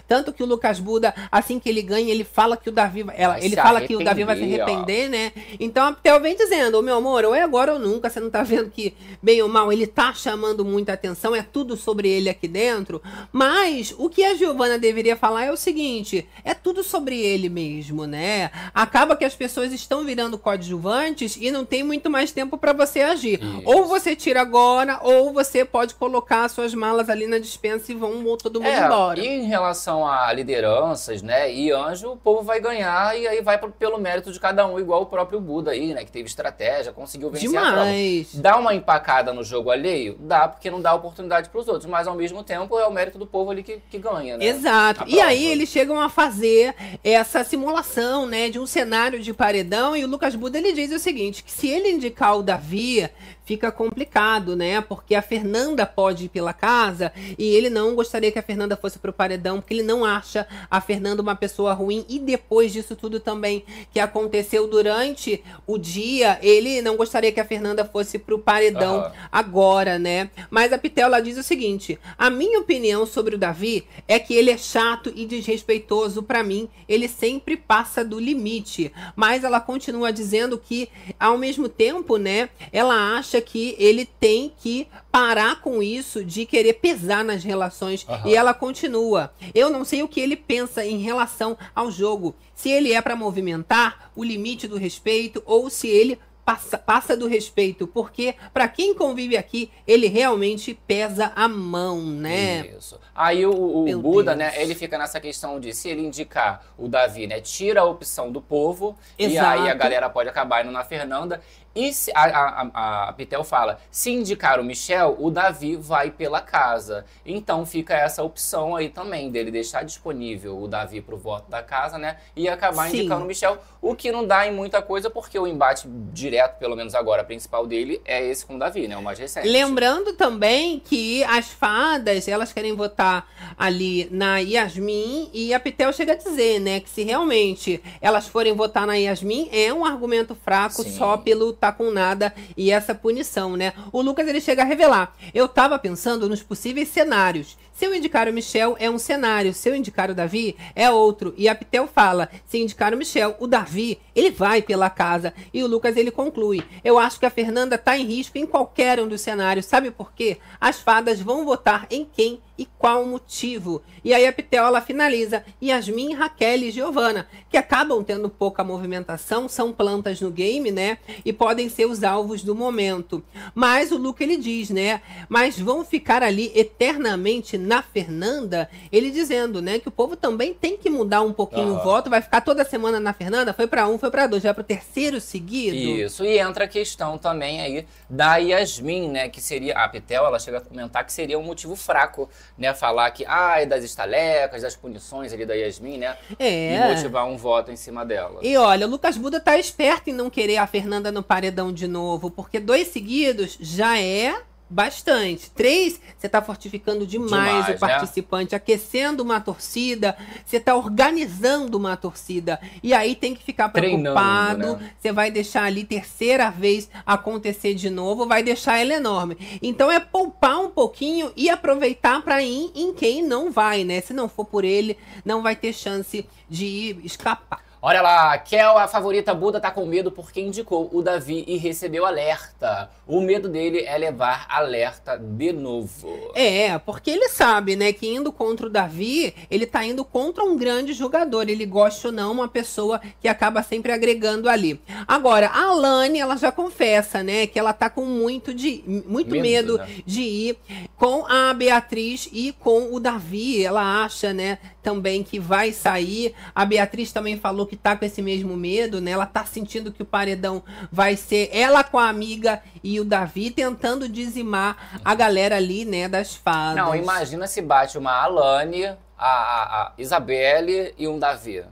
tanto que o Lucas Buda, assim que ele ganha, ele fala que o Davi, vai- ela, Vai ele se fala que o Davi vai se arrepender, ó. né? Então a Tel vem dizendo, meu amor, ou é agora ou nunca. Você não tá vendo que bem ou mal ele tá chamando muita atenção, é tudo sobre ele aqui dentro. Mas o que a Giovana deveria falar é o seguinte: é tudo sobre ele mesmo, né? Acaba que as pessoas estão virando coadjuvantes e não tem muito mais tempo para você agir. Isso. Ou você tira agora, ou você pode colocar suas malas ali na dispensa e vão todo mundo É, embora. e em relação a lideranças, né, e anjo, o povo vai ganhar e aí vai pro- pelo mérito de cada um, igual o próprio Buda aí, né, que teve estratégia, conseguiu vencer a prova. Demais. Dá uma empacada no jogo alheio? Dá, porque não dá oportunidade pros outros, mas ao mesmo tempo é o mérito do povo ali que, que ganha, né? Exato. E aí eles chegam a fazer essa simulação, né, de um cenário de paredão e o Lucas Buda ele diz o seguinte, que se ele indicar o Davi, fica complicado, né? Porque a Fernanda pode ir pela casa e ele não gostaria que a Fernanda fosse pro paredão, porque ele não acha a Fernanda uma pessoa ruim e depois disso tudo também que aconteceu durante o dia, ele não gostaria que a Fernanda fosse pro paredão Aham. agora, né? Mas a Pitel ela diz o seguinte: a minha opinião sobre o Davi é que ele é chato e desrespeitoso pra mim. Ele sempre passa do limite. Mas ela continua dizendo que, ao mesmo tempo, né? Ela acha que ele tem que parar com isso de querer pesar nas relações. Aham. E ela continua. Eu não sei o que ele pensa em relação ao jogo. Se ele é pra movimentar o limite do respeito ou se ele passa, passa do respeito, porque para quem convive aqui, ele realmente pesa a mão, né? Isso. Aí o, o Buda, Deus. né, ele fica nessa questão de se ele indicar o Davi, né, tira a opção do povo, e Exato. aí a galera pode acabar indo na Fernanda. E se, a, a, a, a Pitel fala, se indicar o Michel, o Davi vai pela casa. Então fica essa opção aí também, dele deixar disponível o Davi pro voto da casa, né, e acabar Sim. indicando o Michel, o que não dá em muita coisa, porque o embate direto, pelo menos agora, principal dele, é esse com o Davi, né, o mais recente. Lembrando também que as fadas, elas querem votar ali na Yasmin e a Pitel chega a dizer, né, que se realmente elas forem votar na Yasmin, é um argumento fraco Sim. só pelo tá com nada e essa punição, né? O Lucas ele chega a revelar. Eu tava pensando nos possíveis cenários. Se eu indicar o Michel, é um cenário. Se eu indicar o Davi, é outro. E a Pitel fala: se indicar o Michel, o Davi, ele vai pela casa. E o Lucas ele conclui: eu acho que a Fernanda tá em risco em qualquer um dos cenários. Sabe por quê? As fadas vão votar em quem e qual motivo. E aí a Pitel ela finaliza: Yasmin, Raquel e Giovana, que acabam tendo pouca movimentação, são plantas no game, né? E podem ser os alvos do momento. Mas o Luke ele diz, né? Mas vão ficar ali eternamente na Fernanda, ele dizendo, né, que o povo também tem que mudar um pouquinho o Aham. voto, vai ficar toda semana na Fernanda, foi pra um, foi pra dois, vai pro terceiro seguido. Isso, e entra a questão também aí da Yasmin, né, que seria, a Pitel, ela chega a comentar que seria um motivo fraco, né, falar que, ah, é das estalecas, das punições ali da Yasmin, né, É. e motivar um voto em cima dela. E olha, o Lucas Buda tá esperto em não querer a Fernanda no paredão de novo, porque dois seguidos já é bastante. Três, você tá fortificando demais, Demais, o né? participante, aquecendo uma torcida, você tá organizando uma torcida. E aí tem que ficar Treinando, preocupado, né? você vai deixar ali terceira vez acontecer de novo, vai deixar ela enorme. Então é poupar um pouquinho e aproveitar para ir em quem não vai, né? Se não for por ele, não vai ter chance de escapar. Olha lá, Kel, a favorita Buda, tá com medo porque indicou o Davi e recebeu alerta. O medo dele é levar alerta de novo. É, porque ele sabe, né, que indo contra o Davi, ele tá indo contra um grande jogador. Ele gosta ou não, uma pessoa que acaba sempre agregando ali. Agora, a Alane, ela já confessa, né, que ela tá com muito, de, muito medo, Medo, né? de ir com a Beatriz e com o Davi. Ela acha, né, também que vai sair. A Beatriz também falou que tá com esse mesmo medo, né? Ela tá sentindo que o paredão vai ser ela com a amiga e o Davi tentando dizimar a galera ali, né, das fadas. Não, imagina se bate uma Alane, a, a, a Isabelle e um Davi.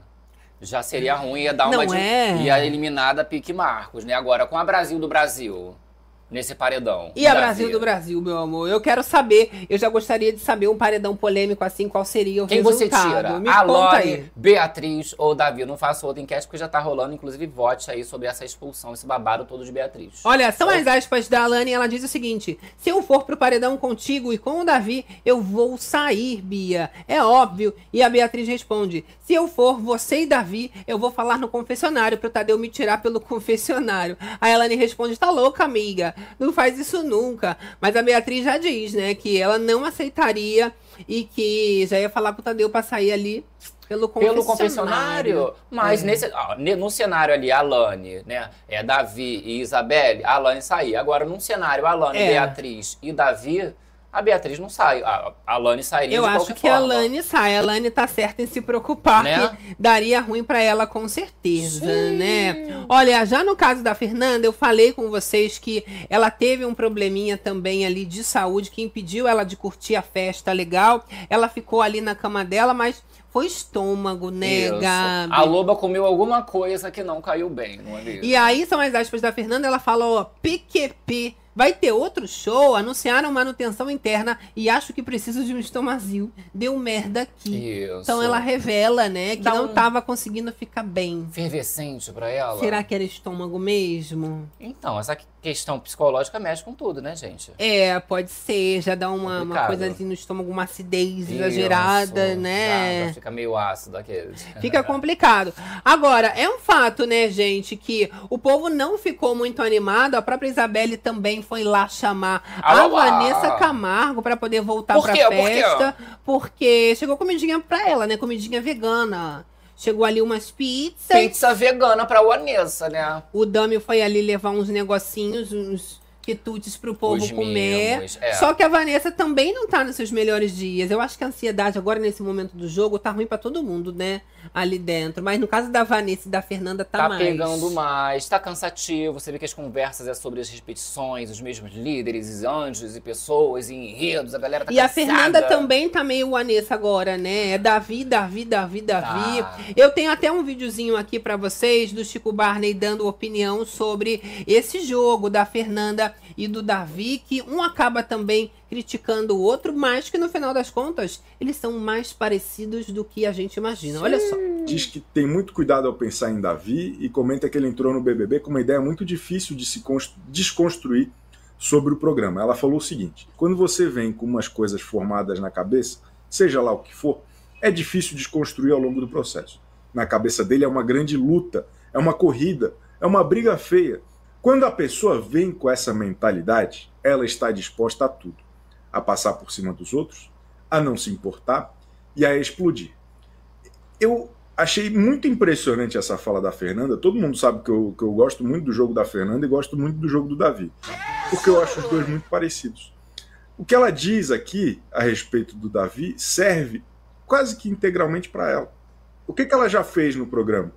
Já seria ruim, ia dar uma Não de, é? ia eliminar da Pique Marcos, né? Agora, com a Brasil do Brasil, nesse paredão. E a Davi. Brasil do Brasil, meu amor? Eu quero saber, eu já gostaria de saber um paredão polêmico assim, qual seria o Quem você resultado. tira? Me a Lore, aí. Beatriz ou Davi? Eu não faço outra enquete porque já tá rolando, inclusive, vote aí sobre essa expulsão, esse babado todo de Beatriz. Olha, são as aspas da Alane, ela diz o seguinte: se eu for pro paredão contigo e com o Davi, eu vou sair, Bia. É óbvio. E a Beatriz responde: se eu for você e Davi, eu vou falar no confessionário pro Tadeu me tirar pelo [laughs] confessionário. A Alane responde: tá louca, amiga? Não faz isso nunca. Mas a Beatriz já diz, né, que ela não aceitaria e que já ia falar pro Tadeu pra sair ali pelo confessionário. Pelo confessionário, mas É. nesse, ó, no cenário ali, Alane, né? É Davi e Isabelle, a Alane saía. Agora, num cenário, Alane, É. Beatriz e Davi, a Beatriz não sai. A a Alane sairia Eu acho que a forma. Lani sai. A Lani tá certa em se preocupar, Né? que daria ruim pra ela com certeza, né? Olha, já no caso da Fernanda, eu falei com vocês que ela teve um probleminha também ali de saúde que impediu ela de curtir a festa legal. Ela ficou ali na cama dela, mas foi estômago, né, Isso. Gabi? A Loba comeu alguma coisa que não caiu bem, não é mesmo? E aí são as aspas da Fernanda, ela falou, ó, PQP, vai ter outro show, anunciaram manutenção interna e acho que preciso de um estomazil. Deu merda aqui. Isso. Então ela revela, né, que Dá não um- tava conseguindo ficar bem. Efervescente pra ela? Será que era estômago mesmo? Então, essa questão psicológica mexe com tudo, né, gente? É, pode ser, já dá uma, uma coisa assim no estômago, uma acidez exagerada, né? Já, já fica meio ácido aqueles. [laughs] Fica complicado. Agora, é um fato, né, gente, que o povo não ficou muito animado. A própria Isabelle também foi lá chamar a Ah, lá. Vanessa Camargo pra poder voltar Por pra quê? Por quê? festa. Porque chegou comidinha pra ela, né? Comidinha vegana. Chegou ali umas pizzas. Pizza vegana pra Vanessa, né? O Dami foi ali levar uns negocinhos, uns quitutes pro povo Os comer. mimos, é. Só que a Vanessa também não tá nos seus melhores dias. Eu acho que a ansiedade agora, nesse momento do jogo, tá ruim pra todo mundo, né? Ali dentro. Mas no caso da Vanessa e da Fernanda, tá, Tá, mais. pegando mais, tá cansativo. Você vê que as conversas é sobre as repetições, os mesmos líderes, e anjos e pessoas e enredos. A galera tá E a cansada. Fernanda também tá meio Vanessa agora, né? É Davi, Davi, Davi, Davi. Tá. Eu tenho até um videozinho aqui pra vocês do Chico Barney dando opinião sobre esse jogo da Fernanda e do Davi, que um acaba também criticando o outro, mas que no final das contas eles são mais parecidos do que a gente imagina. Olha só. diz que tem muito cuidado ao pensar em Davi e comenta que ele entrou no BBB com uma ideia muito difícil de se cons- desconstruir sobre o programa. Ela falou o seguinte: quando você vem com umas coisas formadas na cabeça, seja lá o que for, é difícil desconstruir ao longo do processo. Na cabeça dele é uma grande luta, é uma corrida, é uma briga feia. Quando a pessoa vem com essa mentalidade, ela está disposta a tudo: a passar por cima dos outros, a não se importar e a explodir. Eu achei muito impressionante essa fala da Fernanda. Todo mundo sabe que eu, que eu gosto muito do jogo da Fernanda e gosto muito do jogo do Davi, porque eu acho os dois muito parecidos. O que ela diz aqui a respeito do Davi serve quase que integralmente para ela. O que, que ela já fez no programa?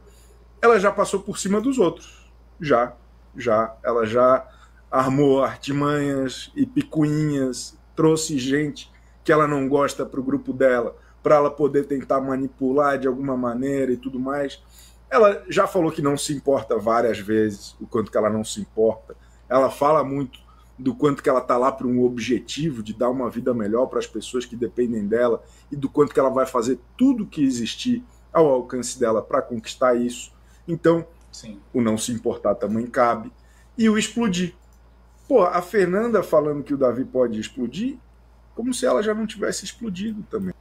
Ela já passou por cima dos outros. Já, já. Ela já armou artimanhas e picuinhas, trouxe gente que ela não gosta para o grupo dela, para ela poder tentar manipular de alguma maneira e tudo mais. Ela já falou que não se importa várias vezes, o quanto que ela não se importa. Ela fala muito do quanto que ela tá lá para um objetivo de dar uma vida melhor para as pessoas que dependem dela e do quanto que ela vai fazer tudo que existir ao alcance dela para conquistar isso. Então, Sim. o não se importar também cabe. E o explodir. Pô, a Fernanda falando que o Davi pode explodir, como se ela já não tivesse explodido também.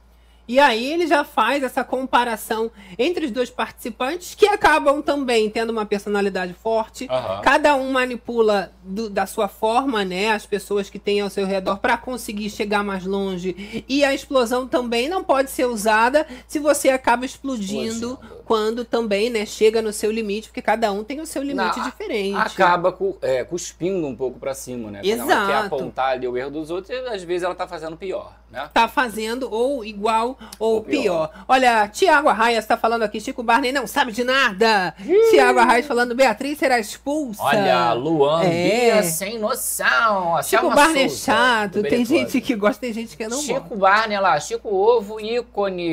E aí ele já faz essa comparação entre os dois participantes que acabam também tendo uma personalidade forte. Aham. Cada um manipula do- da sua forma, né, as pessoas que têm ao seu redor para conseguir chegar mais longe. E a explosão também não pode ser usada se você acaba explodindo, Explodindo. Quando também, né, chega no seu limite, porque cada um tem o seu limite Não, diferente. Acaba cu- é, cuspindo um pouco pra cima, né? Quando ela quer Exato. apontar ali o erro dos outros, e às vezes ela tá fazendo pior, né? tá fazendo ou igual ou, Ou pior. pior. Olha, Tiago Arraia está falando aqui, Chico Barney não sabe de nada. Tiago Arraia falando, Beatriz será expulsa. Olha, Luan, É. Bia sem noção. A Chico Barney é Souza, chato, do tem gente que gosta, tem gente que não gosta. Chico Barney lá, Chico Ovo, ícone.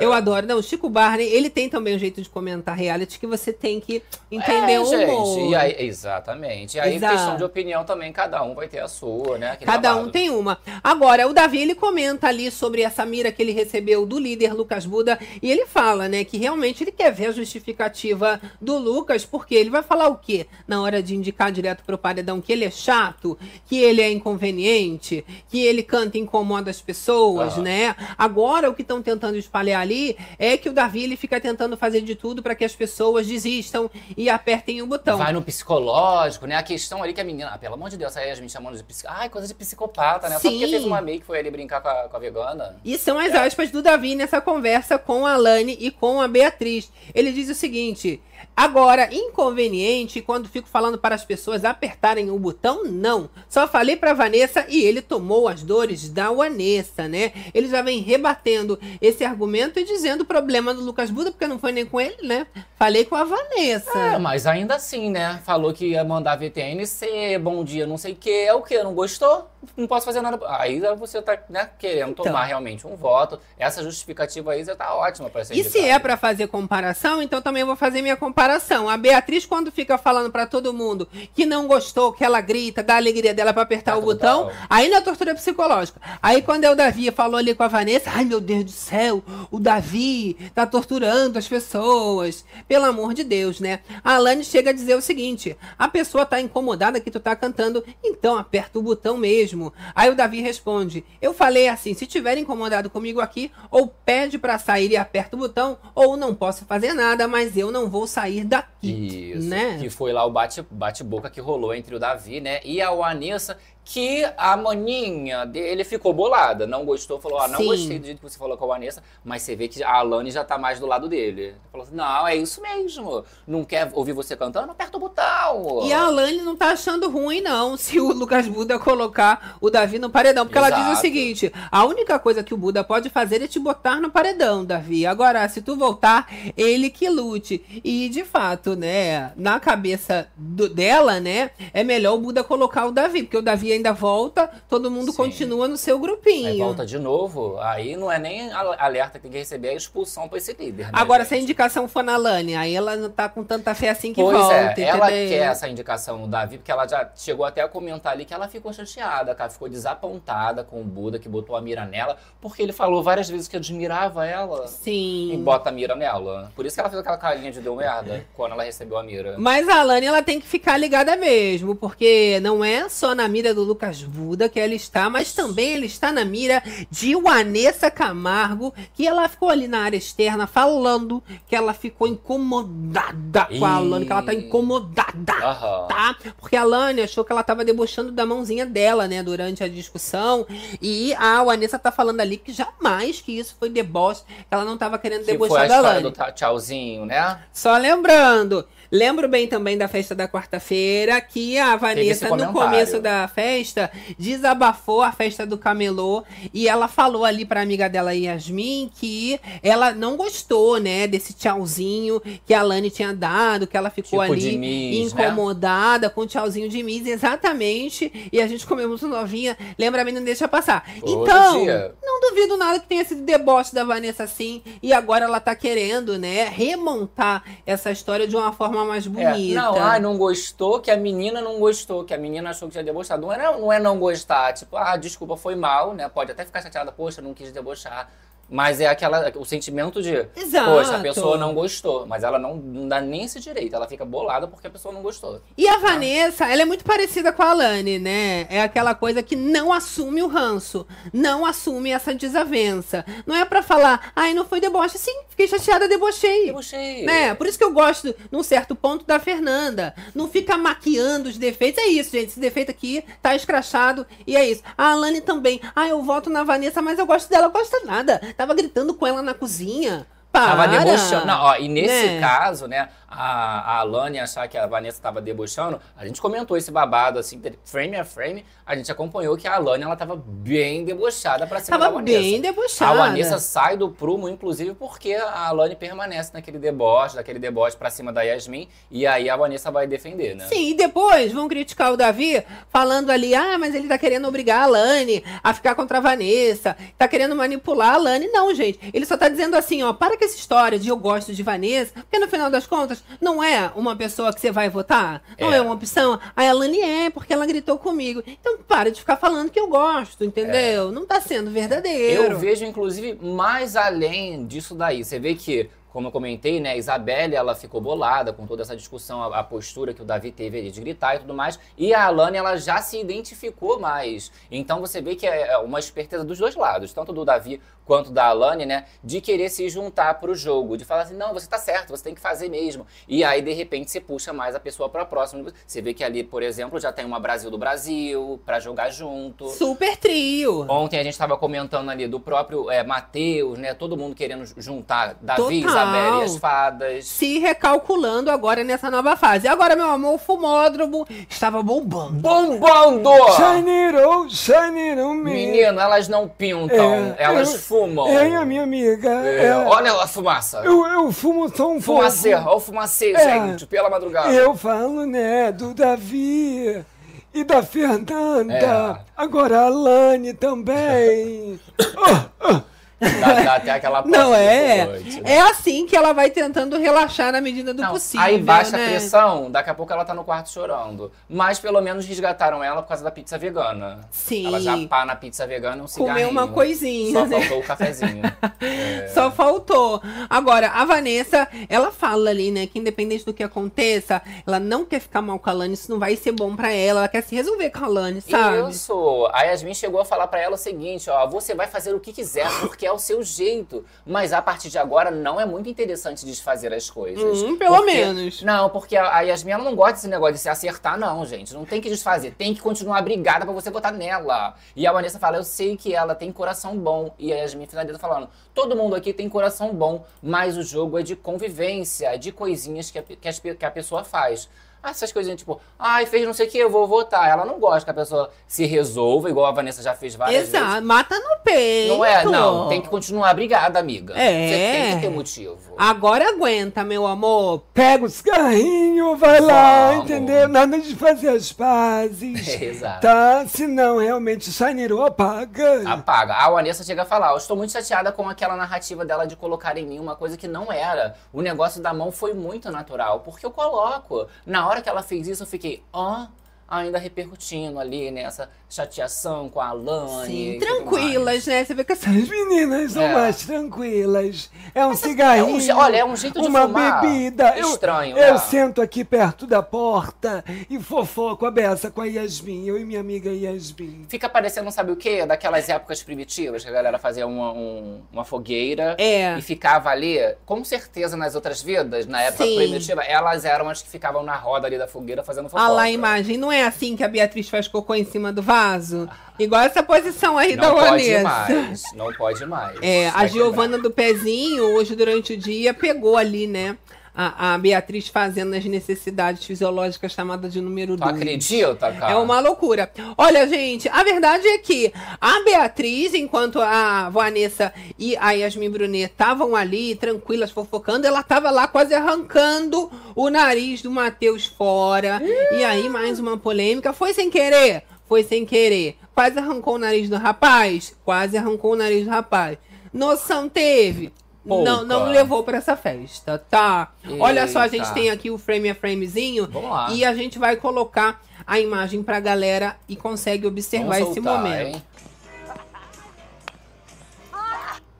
Eu adoro. Não, o Chico Barney, ele tem também jeito de comentar reality que você tem que entender é, o humor. E aí, exatamente. E aí, Exato. questão de opinião também, cada um vai ter a sua, né? Aquele Cada um babado. tem uma. Agora, o Davi, ele comenta ali sobre essa mira que ele recebeu do líder Lucas Buda e ele fala, né, que realmente ele quer ver a justificativa do Lucas, porque ele vai falar o quê? Na hora de indicar direto pro paredão que ele é chato, que ele é inconveniente, que ele canta e incomoda as pessoas, né? Agora, o que estão tentando espalhar ali é que o Davi, ele fica tentando fazer de tudo para que as pessoas desistam e apertem o botão. Vai no psicológico, né? A questão ali que a menina, ah, pelo amor de Deus, a gente chamando de psico... Ai, coisa de psicopata, né? Só porque Sim. fez uma make foi ali brincar com a, com a vegana. E são É. as aspas do Davi nessa conversa com a Lani e com a Beatriz. Ele diz o seguinte: agora, inconveniente, quando fico falando para as pessoas apertarem o botão, não. Só falei para Vanessa e ele tomou as dores da Vanessa, né? Ele já vem rebatendo esse argumento e dizendo o problema do Lucas Buda, porque não foi nem com ele, né? Falei com a Vanessa. É, mas ainda assim, né? Falou que ia mandar VTNC, bom dia, não sei o que. É o que? Não gostou? Não posso fazer nada. Aí você tá né, querendo Então. tomar realmente um voto. Essa justificativa aí já tá ótima pra ser E se é pra fazer comparação, então também vou fazer minha comparação. A Beatriz, quando fica falando pra todo mundo que não gostou, que ela grita, dá a alegria dela pra apertar Aperta o botão, botão. aí não é tortura psicológica. Aí quando é o Davi falou ali com a Vanessa, ai meu Deus do céu, o Davi tá torturando as pessoas. Pelo amor de Deus, né? A Alane chega a dizer o seguinte: a pessoa tá incomodada que tu tá cantando, então aperta o botão mesmo. Aí o Davi responde: Eu falei assim, se tiver incomodado comigo aqui, ou pede pra sair e aperta o botão, ou não posso fazer nada, mas eu não vou sair daqui. Isso, né? que foi lá o bate- bate-boca que rolou entre o Davi, né, e a Vanessa, que a maninha dele ficou bolada, não gostou, falou, ó, não Sim. gostei do jeito que você falou com a Vanessa, mas você vê que a Alane já tá mais do lado dele. Falou assim, não, é isso mesmo, não quer ouvir você cantando, aperta o botão. E a Alane não tá achando ruim, não, [laughs] se o Lucas Buda colocar o Davi no paredão. Porque ela diz o Exato. seguinte: a única coisa que o Buda pode fazer é te botar no paredão, Davi. Agora, se tu voltar, ele que lute. E, de fato, né, na cabeça do- dela, né, é melhor o Buda colocar o Davi, porque o Davi ainda volta, todo mundo Sim. continua no seu Aí grupinho. volta de novo, aí não é nem alerta que tem que receber é a expulsão pra esse líder. né, Agora, se a gente? indicação for na Lani, aí ela não tá com tanta fé assim que Pois volta, é, ela entendeu? quer essa indicação no Davi, porque ela já chegou até a comentar ali que ela ficou chateada, que ela ficou desapontada com o Buda, que botou a mira nela, porque ele falou várias vezes que admirava ela Sim. e bota a mira nela. Por isso que ela fez aquela carinha de deu merda quando ela recebeu a mira. Mas a Alane, ela tem que ficar ligada mesmo, porque não é só na mira do Lucas Buda que ela está, mas também ela está na mira de Vanessa Camargo, que ela ficou ali na área externa falando que ela ficou incomodada com a Alane, que ela tá incomodada. Aham. Tá? Porque a Alane achou que ela tava debochando da mãozinha dela, né, durante a discussão. E a Vanessa tá falando ali que jamais que isso foi deboche, que ela não tava querendo Que foi a debochar da Alane. do tchauzinho, né? Só lembrando, lembro bem também da festa da quarta-feira que a Vanessa, no começo da festa, desabafou a festa do camelô e ela falou ali pra amiga dela, Yasmin, que ela não gostou, né, desse tchauzinho que a Lani tinha dado, que ela ficou Tipo ali Miss, né? incomodada com o tchauzinho de Miss, exatamente. E a gente comeu muito novinha, lembra bem, não deixa passar. Todo então, dia. não duvido nada que tenha sido deboche da Vanessa assim. E agora ela tá querendo, né, remontar essa história de uma forma mais É, bonita. não, ai, não gostou, que a menina não gostou, que a menina achou que tinha debochado. Não é não é não gostar, tipo, ah, desculpa, foi mal, né? Pode até ficar chateada, poxa, não quis debochar. Mas é aquela, o sentimento de, Exato. poxa, a pessoa não gostou. Mas ela não, não dá nem esse direito, ela fica bolada porque a pessoa não gostou. E a Vanessa, ela é muito parecida com a Alane, né? É aquela coisa que não assume o ranço, não assume essa desavença. Não é pra falar, ai, não foi deboche. Sim, fiquei chateada, debochei. Debochei. Né? Por isso que eu gosto, num certo ponto, da Fernanda. Não fica maquiando os defeitos. É isso, gente. Esse defeito aqui tá escrachado e é isso. A Alane também. Ah, eu voto na Vanessa, mas eu gosto dela. Gosta nada. Tava gritando com ela na cozinha. Tava Para. debochando. Não, ó, e nesse Né? caso, né, a, a Alane achar que a Vanessa tava debochando, a gente comentou esse babado, assim, frame a frame, a gente acompanhou que a Alane, ela tava bem debochada pra cima da Tava Vanessa. bem debochada. A Vanessa sai do prumo, inclusive, porque a Alane permanece naquele deboche, daquele deboche pra cima da Yasmin, e aí a Vanessa vai defender, né? Sim, e depois vão criticar o Davi falando ali, ah, mas ele tá querendo obrigar a Lani a ficar contra a Vanessa, tá querendo manipular a Lani. Não, gente, ele só tá dizendo assim, ó, para com essa história de eu gosto de Vanessa, porque no final das contas não é uma pessoa que você vai votar, não é, É. uma opção. A Lani é, porque ela gritou comigo. Então para de ficar falando que eu gosto, entendeu? Não tá sendo verdadeiro. Eu vejo, inclusive, mais além disso daí. Você vê que, como eu comentei, né, a Isabelle, ela ficou bolada com toda essa discussão, a, a postura que o Davi teve ali de gritar e tudo mais. E a Alane, ela já se identificou mais. Então você vê que é uma esperteza dos dois lados, tanto do Davi quanto da Alane, né, de querer se juntar pro jogo, de falar assim, não, você tá certo, você tem que fazer mesmo. E aí, de repente, você puxa mais a pessoa pra próxima. Você vê que ali, por exemplo, já tem uma Brasil do Brasil pra jogar junto. Super trio. Ontem a gente estava comentando ali do próprio é, Matheus, né? Todo mundo querendo juntar Davi, Total. E as fadas. Se recalculando agora nessa nova fase. Agora, meu amor, o fumódromo estava bombando. Bombando! Shineiro, Shineiro, Menino, elas não pintam, É, elas eu- fumam. É, a minha amiga. É, é, Olha lá a fumaça. eu, eu fumo só um Fumacê, fogo. olha o fumacê, É. gente, pela madrugada. Eu falo, né, do Davi e da Fernanda. É. Agora a Lani também. [laughs] Dá, dá até aquela [laughs] Não é? foguete, né? É assim que ela vai tentando relaxar na medida do Não, possível. aí baixa né? a pressão, daqui a pouco ela tá no quarto chorando. Mas pelo menos resgataram ela por causa da pizza vegana. Sim. Ela já pá na pizza vegana e um cigarrinho. Comer uma coisinha, Só né? faltou o cafezinho. [laughs] É. Só faltou. Agora, a Vanessa, ela fala ali, né, que independente do que aconteça, ela não quer ficar mal com a Lani, isso não vai ser bom pra ela, ela quer se resolver com a Lani, sabe? Isso. A Yasmin chegou a falar pra ela o seguinte, ó, você vai fazer o que quiser porque é o seu jeito, mas a partir de agora não é muito interessante desfazer as coisas. Hum, pelo Porque- menos. Não, porque a a Yasmin ela não gosta desse negócio de se acertar não, gente. Não tem que desfazer, tem que continuar brigada pra você votar nela. E a Vanessa fala, eu sei que ela tem coração bom. E a Yasmin finaliza falando, todo mundo aqui tem coração bom, mas o jogo é de convivência, de coisinhas que a, que a pessoa faz. Ah, Essas coisinhas tipo, ai, fez não sei o que, eu vou votar. Ela não gosta que a pessoa se resolva, igual a Vanessa já fez várias vezes. Exato, mata no peito. Não é? Não, tem que continuar brigada, amiga. É. Você tem que ter motivo. Agora aguenta, meu amor. Pega o cigarrinho, vai lá, Vamos. entendeu? Nada de fazer as pazes. É, [laughs] exato. Tá? Senão, realmente, Shineiro apaga. Apaga. A Vanessa chega a falar: Eu estou muito chateada com aquela narrativa dela de colocar em mim uma coisa que não era. O negócio da mão foi muito natural, porque eu coloco. Na hora que ela fez isso, eu fiquei, ó, ainda repercutindo ali nessa chateação com a Alane. Sim, tranquilas, né? Você vê que essa... As meninas são É. mais tranquilas. É um mais. É cigarrinho. um je- olha, é um jeito de uma fumar bebida. Eu- estranho, Eu, né? sento aqui perto da porta e fofoco a beça com a Yasmin. Eu e minha amiga Yasmin. Fica parecendo, sabe o quê? Daquelas épocas primitivas que a galera fazia uma, um- uma fogueira É. e ficava ali. Com certeza, nas outras vidas, na época Sim. primitiva, elas eram as que ficavam na roda ali da fogueira fazendo fofoca. Olha lá a imagem. Não é assim que a Beatriz faz cocô em cima do vaso? Igual essa posição aí da Não pode Vanessa. mais, não pode mais. É, a Giovana do Pezinho, hoje durante o dia, pegou ali, né? A, a Beatriz fazendo as necessidades fisiológicas chamada de número quebrar. Tu 2. acredita, cara? É uma loucura. Olha, gente, a verdade é que a Beatriz, enquanto a Vanessa e a Yasmin Brunet estavam ali, tranquilas, fofocando, ela tava lá quase arrancando o nariz do Matheus fora. E aí, mais uma polêmica. Foi sem querer? Foi sem querer. Quase arrancou o nariz do rapaz? Quase arrancou o nariz do rapaz. Noção teve? Pouca. Não, não levou pra essa festa, tá? Olha só, a gente Eita. tem aqui o frame a framezinho. Vamos lá. E a gente vai colocar a imagem pra galera e consegue observar Vamos esse soltar, momento. hein?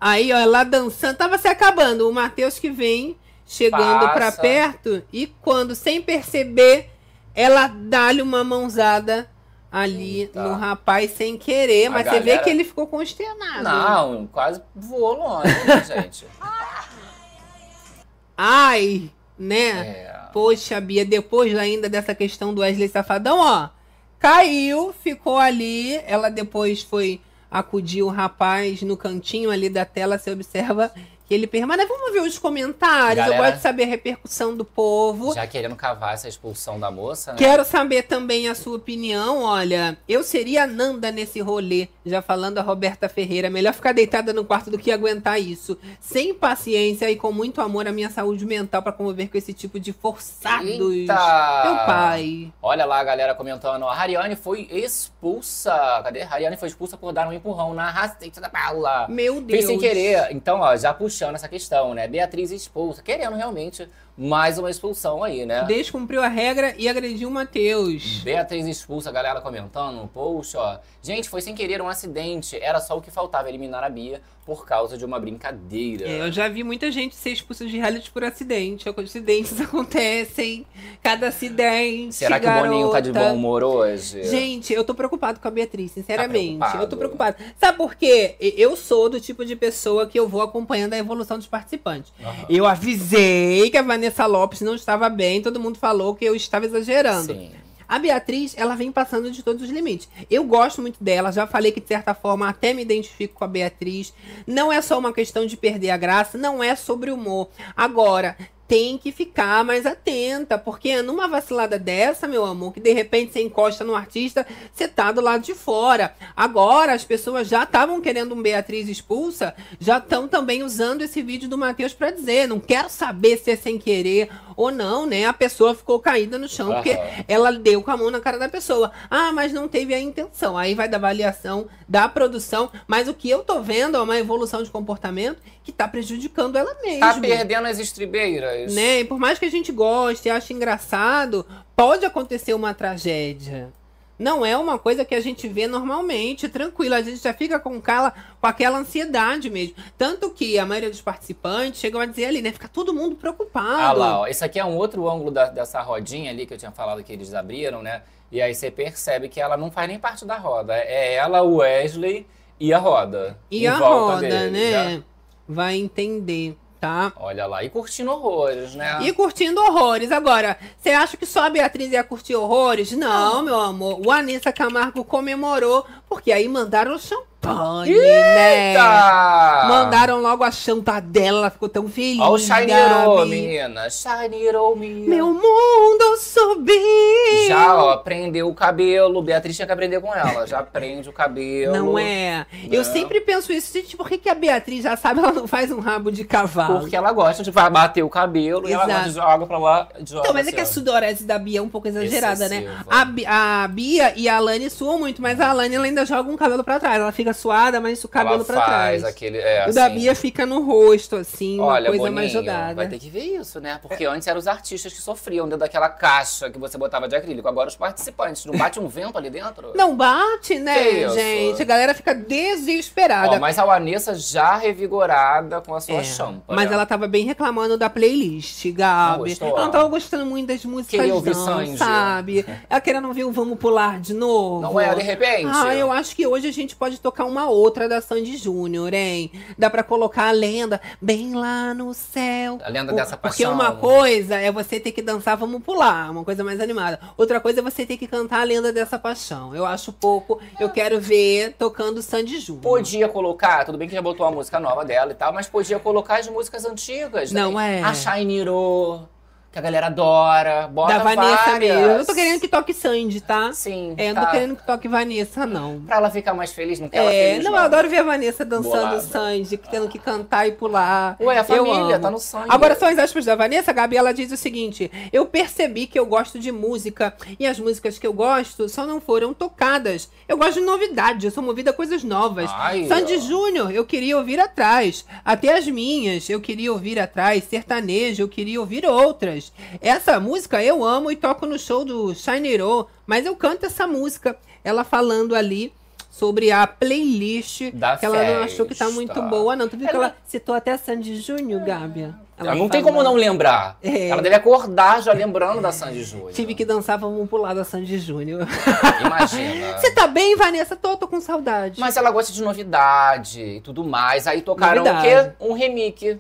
Aí, ó, ela dançando, tava se acabando. O Matheus que vem chegando Passa. perto e quando, sem perceber, ela dá-lhe uma mãozada ali Eita. no rapaz sem querer. Mas você vê galera- que ele ficou consternado. Não, quase voou longe, né, [laughs] gente? Ai, né? É. Poxa, Bia, depois ainda dessa questão do Wesley Safadão, ó, caiu, ficou ali. Ela depois foi acudir o rapaz no cantinho ali da tela. Você observa ele permanece. Vamos ver os comentários. Galera- Eu gosto de saber a repercussão do povo. Já querendo cavar essa expulsão da moça, né? Quero saber também a sua opinião. Olha, eu seria a Nanda nesse rolê. Já falando a Roberta Ferreira. Melhor ficar deitada no quarto do que aguentar isso. Sem paciência e com muito amor à minha saúde mental pra conviver com esse tipo de forçados. Eita! Meu pai. Olha lá a galera comentando, a Hariane foi expulsa. Cadê? A Hariane foi expulsa por dar um empurrão na raceta da Paula. Meu Deus. Fez sem querer. Então, ó, já puxando essa questão, né? Beatriz expulsa, querendo realmente mais uma expulsão aí, né? Descumpriu a regra e agrediu o Matheus. Beatriz expulsa, a galera comentando no post, ó. Gente, foi sem querer um acidente. Era só o que faltava, eliminar a Bia por causa de uma brincadeira. É, eu já vi muita gente ser expulsa de reality por acidente. Acidentes [laughs] acontecem. Cada acidente. Será que o Boninho tá de garota. bom humor hoje? Gente, eu tô preocupado com a Beatriz, sinceramente. Tá eu tô preocupado. Sabe por quê? Eu sou do tipo de pessoa que eu vou acompanhando a evolução dos participantes. Aham. Eu avisei que a Vanessa Lopes não estava bem, todo mundo falou que eu estava exagerando. Sim. A Beatriz, ela vem passando de todos os limites. Eu gosto muito dela, já falei que de certa forma até me identifico com a Beatriz. Não é só uma questão de perder a graça, não é sobre humor. Agora, tem que ficar mais atenta, porque numa vacilada dessa, meu amor, que de repente você encosta no artista, você tá do lado de fora. Agora, as pessoas já estavam querendo um Beatriz expulsa, já estão também usando esse vídeo do Matheus pra dizer, não quero saber se é sem querer ou não, né? A pessoa ficou caída no chão, porque ela deu com a mão na cara da pessoa. Ah, mas não teve a intenção. Aí vai da avaliação da produção. Mas o que eu tô vendo é uma evolução de comportamento que tá prejudicando ela mesma. Tá perdendo as estribeiras. Né? E por mais que a gente goste e ache engraçado, pode acontecer uma tragédia. Não é uma coisa que a gente vê normalmente, tranquilo. A gente já fica com, cala, com aquela ansiedade mesmo. Tanto que a maioria dos participantes chegam a dizer ali, né? Fica todo mundo preocupado. Ah lá, ó. Esse aqui é um outro ângulo da- dessa rodinha ali que eu tinha falado que eles abriram, né? E aí você percebe que ela não faz nem parte da roda. É ela, o Wesley e a roda. E a roda, deles, né? Vai entender, tá? Olha lá, e curtindo horrores, né? E curtindo horrores. Agora, você acha que só a Beatriz ia curtir horrores? Não, meu amor. O Anissa Camargo comemorou, porque aí mandaram champanhe, né? Eita! Mandaram logo a chanta dela, ela ficou tão feliz. Ó o Shineiro, menina. Shineiro, menina. Meu mundo subiu. Já, ó, prendeu o cabelo. Beatriz tinha que aprender com ela. Já prende o cabelo. Não é. Eu Não. sempre penso isso. Gente, por que, que a Beatriz já sabe, ela não faz um rabo de cavalo? Porque ela gosta de bater o cabelo e ela Exato. joga pra lá. Joga Então, mas é que a sudorese da Bia é um pouco exagerada, né? Excessiva. A, Bi- a Bia e a Alane suam muito, mas a Alane ela ainda joga um cabelo pra trás. Ela fica suada, mas o cabelo faz trás. aquele. É, o da assim. Bia fica no rosto, assim, uma Olha, coisa Boninho, mais jogada. vai ter que ver isso, né? Porque antes eram os artistas que sofriam dentro daquela caixa que você botava de acrílico. Agora os participantes. Não bate um vento ali dentro? [laughs] Não bate, né, gente? A galera fica desesperada. Ó, mas a Vanessa já revigorada com a sua É, champa. mas né? ela tava bem reclamando da playlist, Gabi. Não ela não tava gostando muito das músicas, Queria ouvir não, sabe? Ela querendo ouvir o Vamos Pular de novo. Não é, de repente? Ah, eu acho que hoje a gente pode tocar uma outra da Sandy Júnior, hein? Dá pra colocar a lenda bem lá no céu. A lenda O- dessa Porque paixão. uma coisa é você ter que dançar Vamos Pular, uma coisa mais animada. Outra coisa é você ter que cantar a lenda dessa paixão. Eu acho pouco. Eu quero ver tocando Sandy Júnior. Podia colocar, tudo bem que já botou uma música nova dela e tal, mas podia colocar as músicas antigas. né? Não é. A Shineiro, que a galera adora. Bota da Vanessa várias. mesmo. Eu não tô querendo que toque Sandy, tá? Sim. É, eu não tá. tô querendo que toque Vanessa, não. Pra ela ficar mais feliz, não quer ela É, feliz, não, eu adoro ver a Vanessa dançando Bolada. Sandy, tendo que cantar e pular. Ué, a família, tá no sangue. Agora são as aspas da Vanessa, a Gabi, ela diz o seguinte: Eu percebi que eu gosto de música e as músicas que eu gosto só não foram tocadas. Eu gosto de novidade, eu sou movida a coisas novas. Ai, Sandy ó. Júnior, eu queria ouvir atrás. Até as minhas, eu queria ouvir atrás. Sertanejo, eu queria ouvir outras. Essa música eu amo e toco no show do Shineiro, mas eu canto essa música. Ela falando ali sobre a playlist Da que ela não achou que tá festa. muito boa, não. Tu viu que Ela- ela citou até Sandy Júnior, Gabi? Ela não tem como não lembrar. É. Ela deve acordar já lembrando da Sandy Júnior. Tive que dançar, vamos pular da Sandy Júnior. Imagina. [laughs] Você tá bem, Vanessa? Tô, tô com saudade. Mas ela gosta de novidade e tudo mais. Aí tocaram Novidade. o quê? Um remake.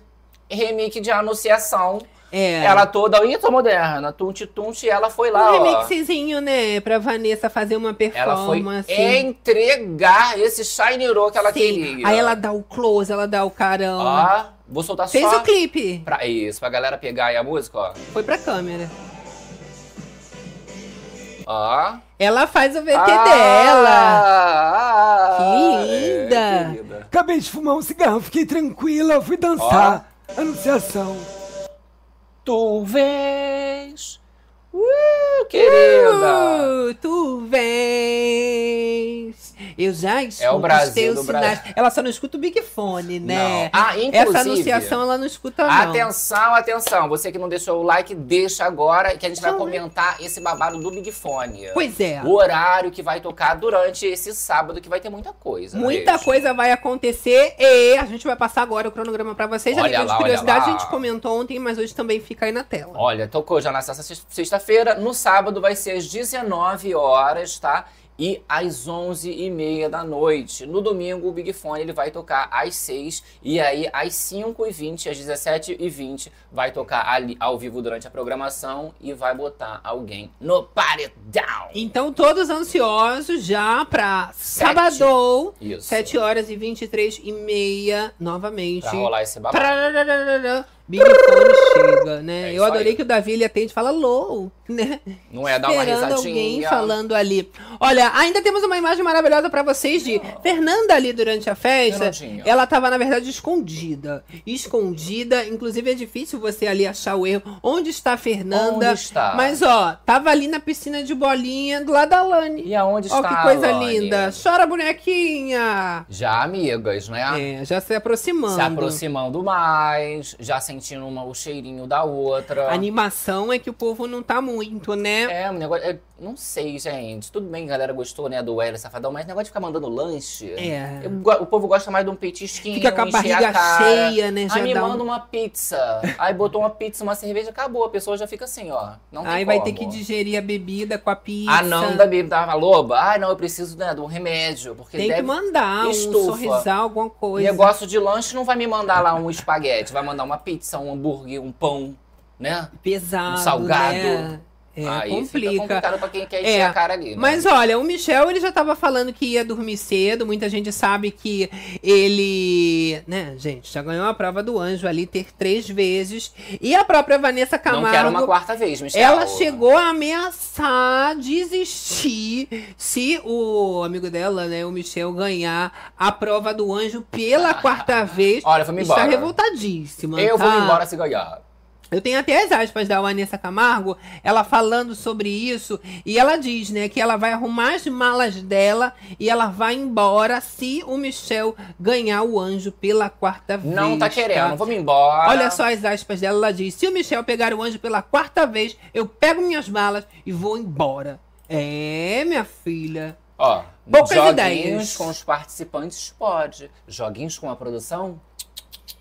Remake de Anunciação É. Ela toda, ih, tô moderna, tunti tunti, ela foi lá, um ó. remixzinho, né? Pra Vanessa fazer uma Ela foi performance. entregar esse Shiny Row que ela Sim. queria. Aí ela dá o close, ela dá o carão. Ó, vou soltar Fez só o clipe. pra isso, pra galera pegar aí a música, ó. Foi pra câmera. Ó. Ela faz o VT Ah, dela. ah, Que linda. é, querida. Acabei de fumar um cigarro, fiquei tranquila, fui dançar. Anunciação. Tu vês. Uh, querida. Uh, tu vês. Eu já escuto É o Brasil os sinais. Brasil. Ela só não escuta o Big Fone, né? Não. Ah, inclusive- Essa anunciação ela não escuta, não. Atenção, atenção. Você que não deixou o like, deixa agora que a gente vai né? comentar esse babado do Big Fone. Pois é. O horário que vai tocar durante esse sábado, que vai ter muita coisa. Muita Beijo. coisa vai acontecer e a gente vai passar agora o cronograma pra vocês. A Olha de lá, olha curiosidade, a gente comentou ontem, mas hoje também fica aí na tela. Olha, tocou já sexta- sexta-feira. No sábado vai ser às 19 horas, tá? E às 11h30 da noite. No domingo, o Big Fone ele vai tocar às 6 e aí às 5h20, às 17h20, vai tocar ali ao vivo durante a programação e vai botar alguém no paredão. Então, todos ansiosos já pra Sete. sábado, Isso. 7 horas e 23 e meia, novamente. Pra rolar esse babado. Tararararara, Big Fone chega, né? É Eu adorei aí. que o Davi ele atende e fala low, né? Não é dar uma risadinha. alguém falando ali. Olha, ainda temos uma imagem maravilhosa pra vocês de Fernanda ali durante a festa. Fernandinha. Ela tava, na verdade, escondida. Escondida. Inclusive, é difícil você ali achar o erro. Onde está a Fernanda? Onde está? Mas, ó, tava ali na piscina de bolinha do lado da Lani. E aonde Ó, está que coisa linda. Chora, bonequinha. Já amigas, né? É, já se aproximando. Se aproximando mais, já sentindo uma- o cheirinho da outra. A animação é que o povo não tá muito, né? É, um negócio. é, não sei, gente. Tudo bem, a galera gostou, né, do Hélio Safadão, mas negócio de ficar mandando lanche. É. eu o povo gosta mais de um petisquinho. Fica com a barriga cara. cheia, né? Aí me dá um- manda uma pizza. Aí botou uma pizza, uma cerveja, acabou. A pessoa já fica assim, ó. Não tem Aí vai como. ter que digerir a bebida com a pizza. Ah, não, da Bíblia tava loba. Ah, não, eu preciso né, de um remédio. Porque Tem deve... que mandar um Estufa. sorrisal, alguma coisa. Negócio de lanche não vai me mandar lá um espaguete, vai mandar uma pizza, um hambúrguer, um pão, né? pesado, um salgado. né? É, Aí fica complica. complicado pra quem quer É, encher a cara ali, né? Mas olha, o Michel ele já tava falando que ia dormir cedo. Muita gente sabe que ele, né, gente, já ganhou a prova do anjo ali ter três vezes. E a própria Vanessa Camargo. Não quero uma quarta vez, Michel. Ela chegou a ameaçar desistir se o amigo dela, né, o Michel, ganhar a prova do anjo pela [laughs] quarta vez. Olha, vamos Está embora. revoltadíssima. Eu vou tá? embora se ganhar. Eu tenho até as aspas da Vanessa Camargo, ela falando sobre isso, e ela diz, né, que ela vai arrumar as malas dela e ela vai embora se o Michel ganhar o anjo pela quarta vez. Não tá tá? querendo, vamos embora. Olha só as aspas dela, ela diz: se o Michel pegar o anjo pela quarta vez, eu pego minhas malas e vou embora. É, minha filha. Ó, Poucas joguinhos ideias. com os participantes pode. Joguinhos com a produção?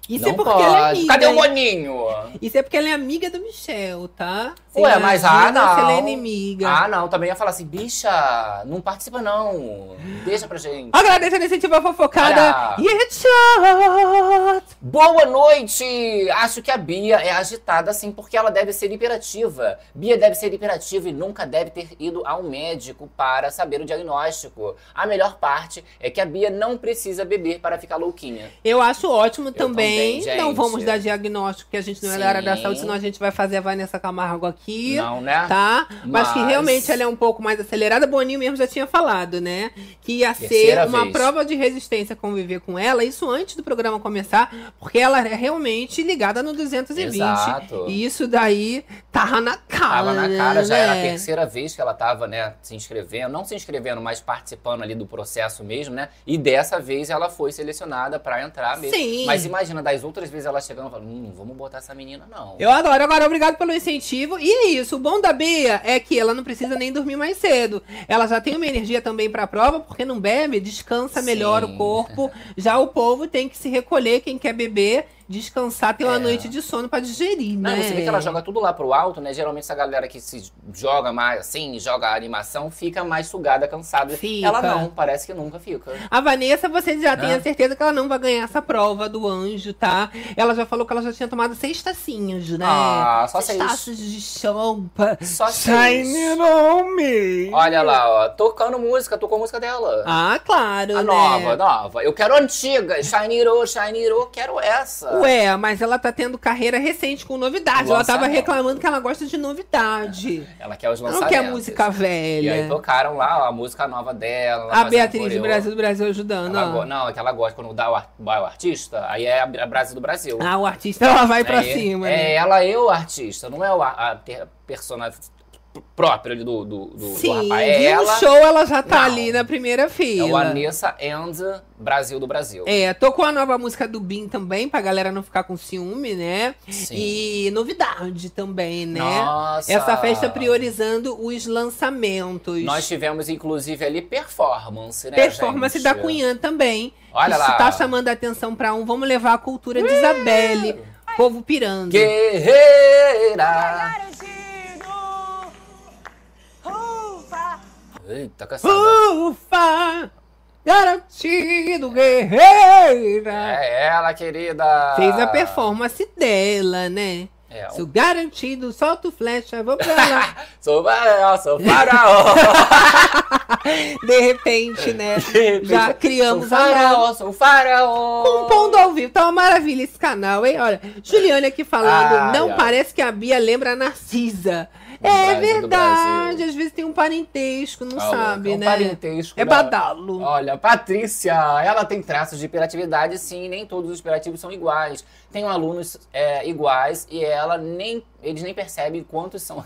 Isso não é porque pode. ela é amiga. Cadê o? Boninho? Isso é porque ela é amiga do Michel, tá? Você Ué, mas ah, imagina se ela é não. inimiga. Ah, não, também ia falar assim, bicha, não participa não. Deixa pra gente. Agradeço a iniciativa fofocada. Olha. Boa noite! Acho que a Bia é agitada assim porque ela deve ser hiperativa. Bia deve ser hiperativa e nunca deve ter ido ao médico para saber o diagnóstico. A melhor parte é que a Bia não precisa beber para ficar louquinha. Eu acho ótimo também. Também, não vamos dar diagnóstico, que a gente não é da área da Sim. saúde, senão a gente vai fazer a Vanessa Camargo aqui. Não, né? Tá? Mas... que Mas- realmente ela é um pouco mais acelerada. Boninho mesmo já tinha falado, né? Que ia Terceira ser uma vez. prova de resistência conviver com ela, isso antes do programa começar, porque ela é realmente ligada no 220. Exato. E isso daí tava na cara. Tava na cara, já era a né? terceira vez que ela tava, né, se inscrevendo, não se inscrevendo, mas participando ali do processo mesmo, né? E dessa vez ela foi selecionada pra entrar mesmo. Sim. Mas imagina, das outras vezes ela chegando e falando, hum, vamos botar essa menina não. Eu adoro. Agora, obrigado pelo incentivo. E é isso. O bom da Bia é que ela não precisa nem dormir mais cedo. Ela já tem uma energia também pra prova, porque não bebe, descansa melhor Sim. o corpo. Já o povo tem que se recolher, quem quer beber. Descansar, ter uma É. noite de sono pra digerir, Não, né? você vê que ela joga tudo lá pro alto, né? Geralmente essa galera que se joga mais assim, joga animação, fica mais sugada, cansada. Fica. Ela não, parece que nunca fica. A Vanessa, você já tem Hã? a certeza que ela não vai ganhar essa prova do anjo, tá? Ela já falou que ela já tinha tomado seis tacinhas, né? Ah, só seis. taças de champa. Só seis. Shine on me. Olha lá, ó, tocando música, tocou a música dela. Ah, claro, a né? nova, nova. Eu quero antiga, Shiny Ro, Shiny Ro, quero essa. Ué, mas ela tá tendo carreira recente com novidade. Ela tava reclamando que ela gosta de novidade. Ela quer os Não lançamentos. quer música E aí velha. tocaram lá ó, a música nova dela. ela A Beatriz do. Brasil do Brasil ajudando. Ela Não, é que ela gosta quando dá o, vai o artista, aí é a, Brasil do Brasil. Ah, o artista ela vai pra é, cima, É né? ela e o artista, não é o, a, a personagem próprio ali do, do, do, do Sim, rapaz. É viu o ela, show, ela já tá Não. ali na primeira é o fila. Anessa and Brasil do Brasil. É, tocou a nova música do Bin também, pra galera não ficar com ciúme, né? Sim. E novidade também, né? Nossa. Essa festa priorizando os lançamentos. Nós tivemos, inclusive, ali performance, né, Performance gente? da Cunhã também. Olha Isso lá. tá chamando a atenção pra um. Vamos levar a cultura de Isabelle. Povo pirando. Guerreira! Eita, caçada. Ufa! Garantido, guerreira! É ela, querida. Fez a performance dela, né? É, um- Sou garantido, solta o flecha, vou pra lá. [laughs] Sou faraó, sou [laughs] faraó. De repente, né? Já criamos sou a faraó, sou faraó. Compondo ao vivo. Tá uma maravilha esse canal, hein? Olha, Juliane aqui falando. Ai, não ai. parece que a Bia lembra a Narcisa. Do é verdade. Brasil. Parentesco, não Ah, sabe, é um né? parentesco É da- badalo. Olha, Patrícia, ela tem traços de hiperatividade, sim, nem todos os hiperativos são iguais. Tem alunos é, iguais e ela nem, eles nem percebem quantos são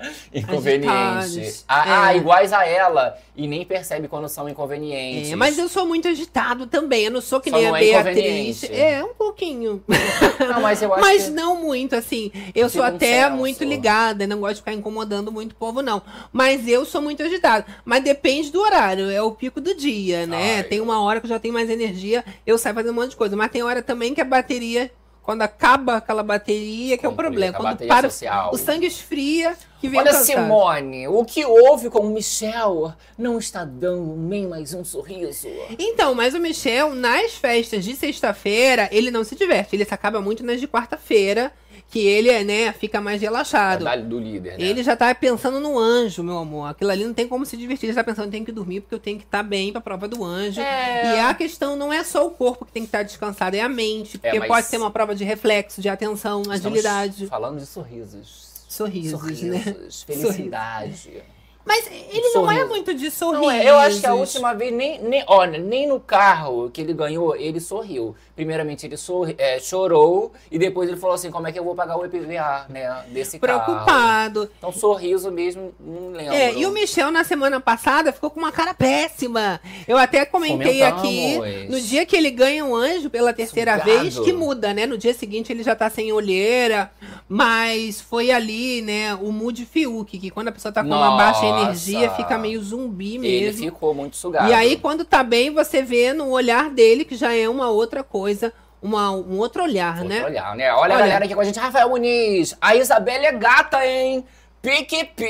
[laughs] inconvenientes. Agitados, Ah, ah, é. iguais a ela e nem percebe quando são inconvenientes. É, mas eu sou muito agitado também. Eu não sou que Só nem a é Beatriz. inconveniente. É, um pouquinho. [laughs] Não, mas eu acho Mas que... não muito, assim. Eu sou Fica um até senso. muito ligada, não gosto de ficar incomodando muito o povo, não. Mas eu sou muito agitada. Mas depende do horário, é o pico do dia, né? Ai. Tem uma hora que eu já tenho mais energia, eu saio fazendo um monte de coisa. Mas tem hora também que a bateria, quando acaba aquela bateria, que é o problema. Quando para, social. o sangue esfria, que Olha. Simone, o que houve com o Michel não está dando nem mais um sorriso. Então, mas o Michel, nas festas de sexta-feira, ele não se diverte. Ele se acaba muito nas de quarta-feira, que ele, né, fica mais relaxado. Da- do líder, né? Ele já tá pensando no anjo, meu amor. Aquilo ali não tem como se divertir. Ele tá pensando, tem que dormir porque eu tenho que estar bem pra prova do anjo. É. E a questão não é só o corpo que tem que estar descansado, é a mente. Porque mas- pode ser uma prova de reflexo, de atenção, Estamos agilidade, falando de sorrisos. Sorrisos, né? Sorrisos, felicidade. Mas ele não é muito de. Não é, eu acho que a última vez, nem, nem, olha, nem no carro que ele ganhou, ele sorriu. Primeiramente, ele sorri, é, chorou e depois ele falou assim: como é que eu vou pagar o IPVA, né? Desse carro. Preocupado. Então, sorriso mesmo, não lembro. É, e o Michel na semana passada ficou com uma cara péssima. Eu até comentei aqui, no dia que ele ganha um anjo pela terceira Sugado. vez, que muda, né? No dia seguinte ele já tá sem olheira, mas foi ali, né, o mood Fiuk, que quando a pessoa tá com uma baixa Nossa. Energia, fica meio zumbi Ele mesmo. ficou muito sugado. E aí, quando tá bem, você vê no olhar dele que já é uma outra coisa, uma, um outro olhar, Outro né? olhar, né? Olha, a Olha. galera aqui com a gente. Rafael Muniz, a Isabelle é gata, hein? PQP.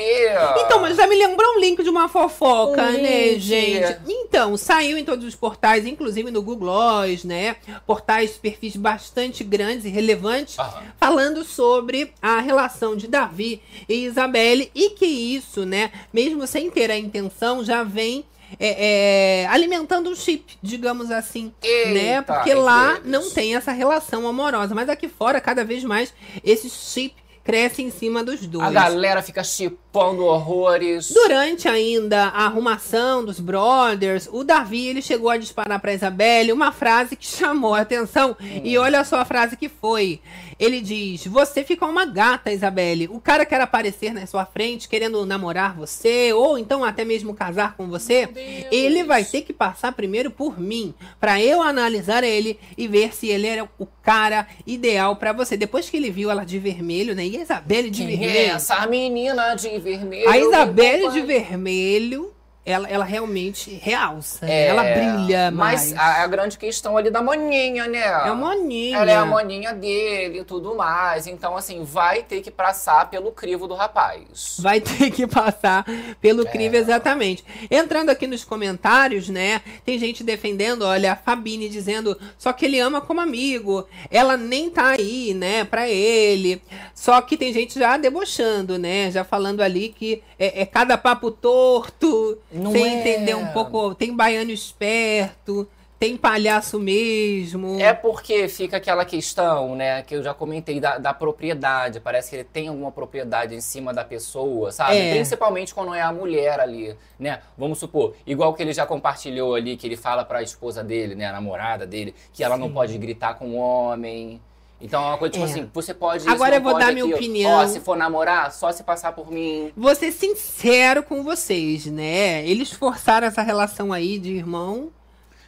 Então, mas já me lembrou um link de uma fofoca, Um né, link. gente? Então, saiu em todos os portais, inclusive no Google Gloss, né? Portais, perfis bastante grandes e relevantes, Aham. falando sobre a relação de Davi e Isabelle e que isso, né, mesmo sem ter a intenção, já vem é, é, alimentando um chip, digamos assim, Eita, né? Porque lá eles. não tem essa relação amorosa, mas aqui fora, cada vez mais, esse chip cresce em cima dos dois. A galera fica chipando horrores. Durante ainda a arrumação dos brothers, o Davi ele chegou a disparar para Isabelle uma frase que chamou a atenção. E olha só a frase que foi. Ele diz: Você fica uma gata, Isabelle. O cara quer aparecer na sua frente querendo namorar você, ou então até mesmo casar com você. Ele vai ter que passar primeiro por mim, para eu analisar ele e ver se ele era o cara ideal para você. Depois que ele viu ela de vermelho, né? E Isabelle de Quem é vermelho. essa menina de vermelho? A Isabelle de vermelho ela, ela realmente realça, né? É, ela brilha Mas mais. a, a grande questão ali da maninha, né? É a maninha. Ela é a maninha dele e tudo mais. Então, assim, vai ter que passar pelo crivo do rapaz. Vai ter que passar pelo É. crivo, exatamente. Entrando aqui nos comentários, né? Tem gente defendendo, olha, a Fabine dizendo só que ele ama como amigo. Ela nem tá aí, né, pra ele. Só que tem gente já debochando, né? Já falando ali que é, é cada papo torto, Não é. entender um pouco. Tem baiano esperto, tem palhaço mesmo. É porque fica aquela questão, né, que eu já comentei da, da propriedade. Parece que ele tem alguma propriedade em cima da pessoa, sabe? É. Principalmente quando é a mulher ali, né? Vamos supor, igual que ele já compartilhou ali, que ele fala pra esposa dele, né, a namorada dele, que ela não Sim. pode gritar com o homem. Então é uma coisa tipo É. assim, você pode. Agora eu vou dar minha opinião. Ó, se for namorar, só se passar por mim. Vou ser sincero com vocês, né? Eles forçaram essa relação aí de irmão.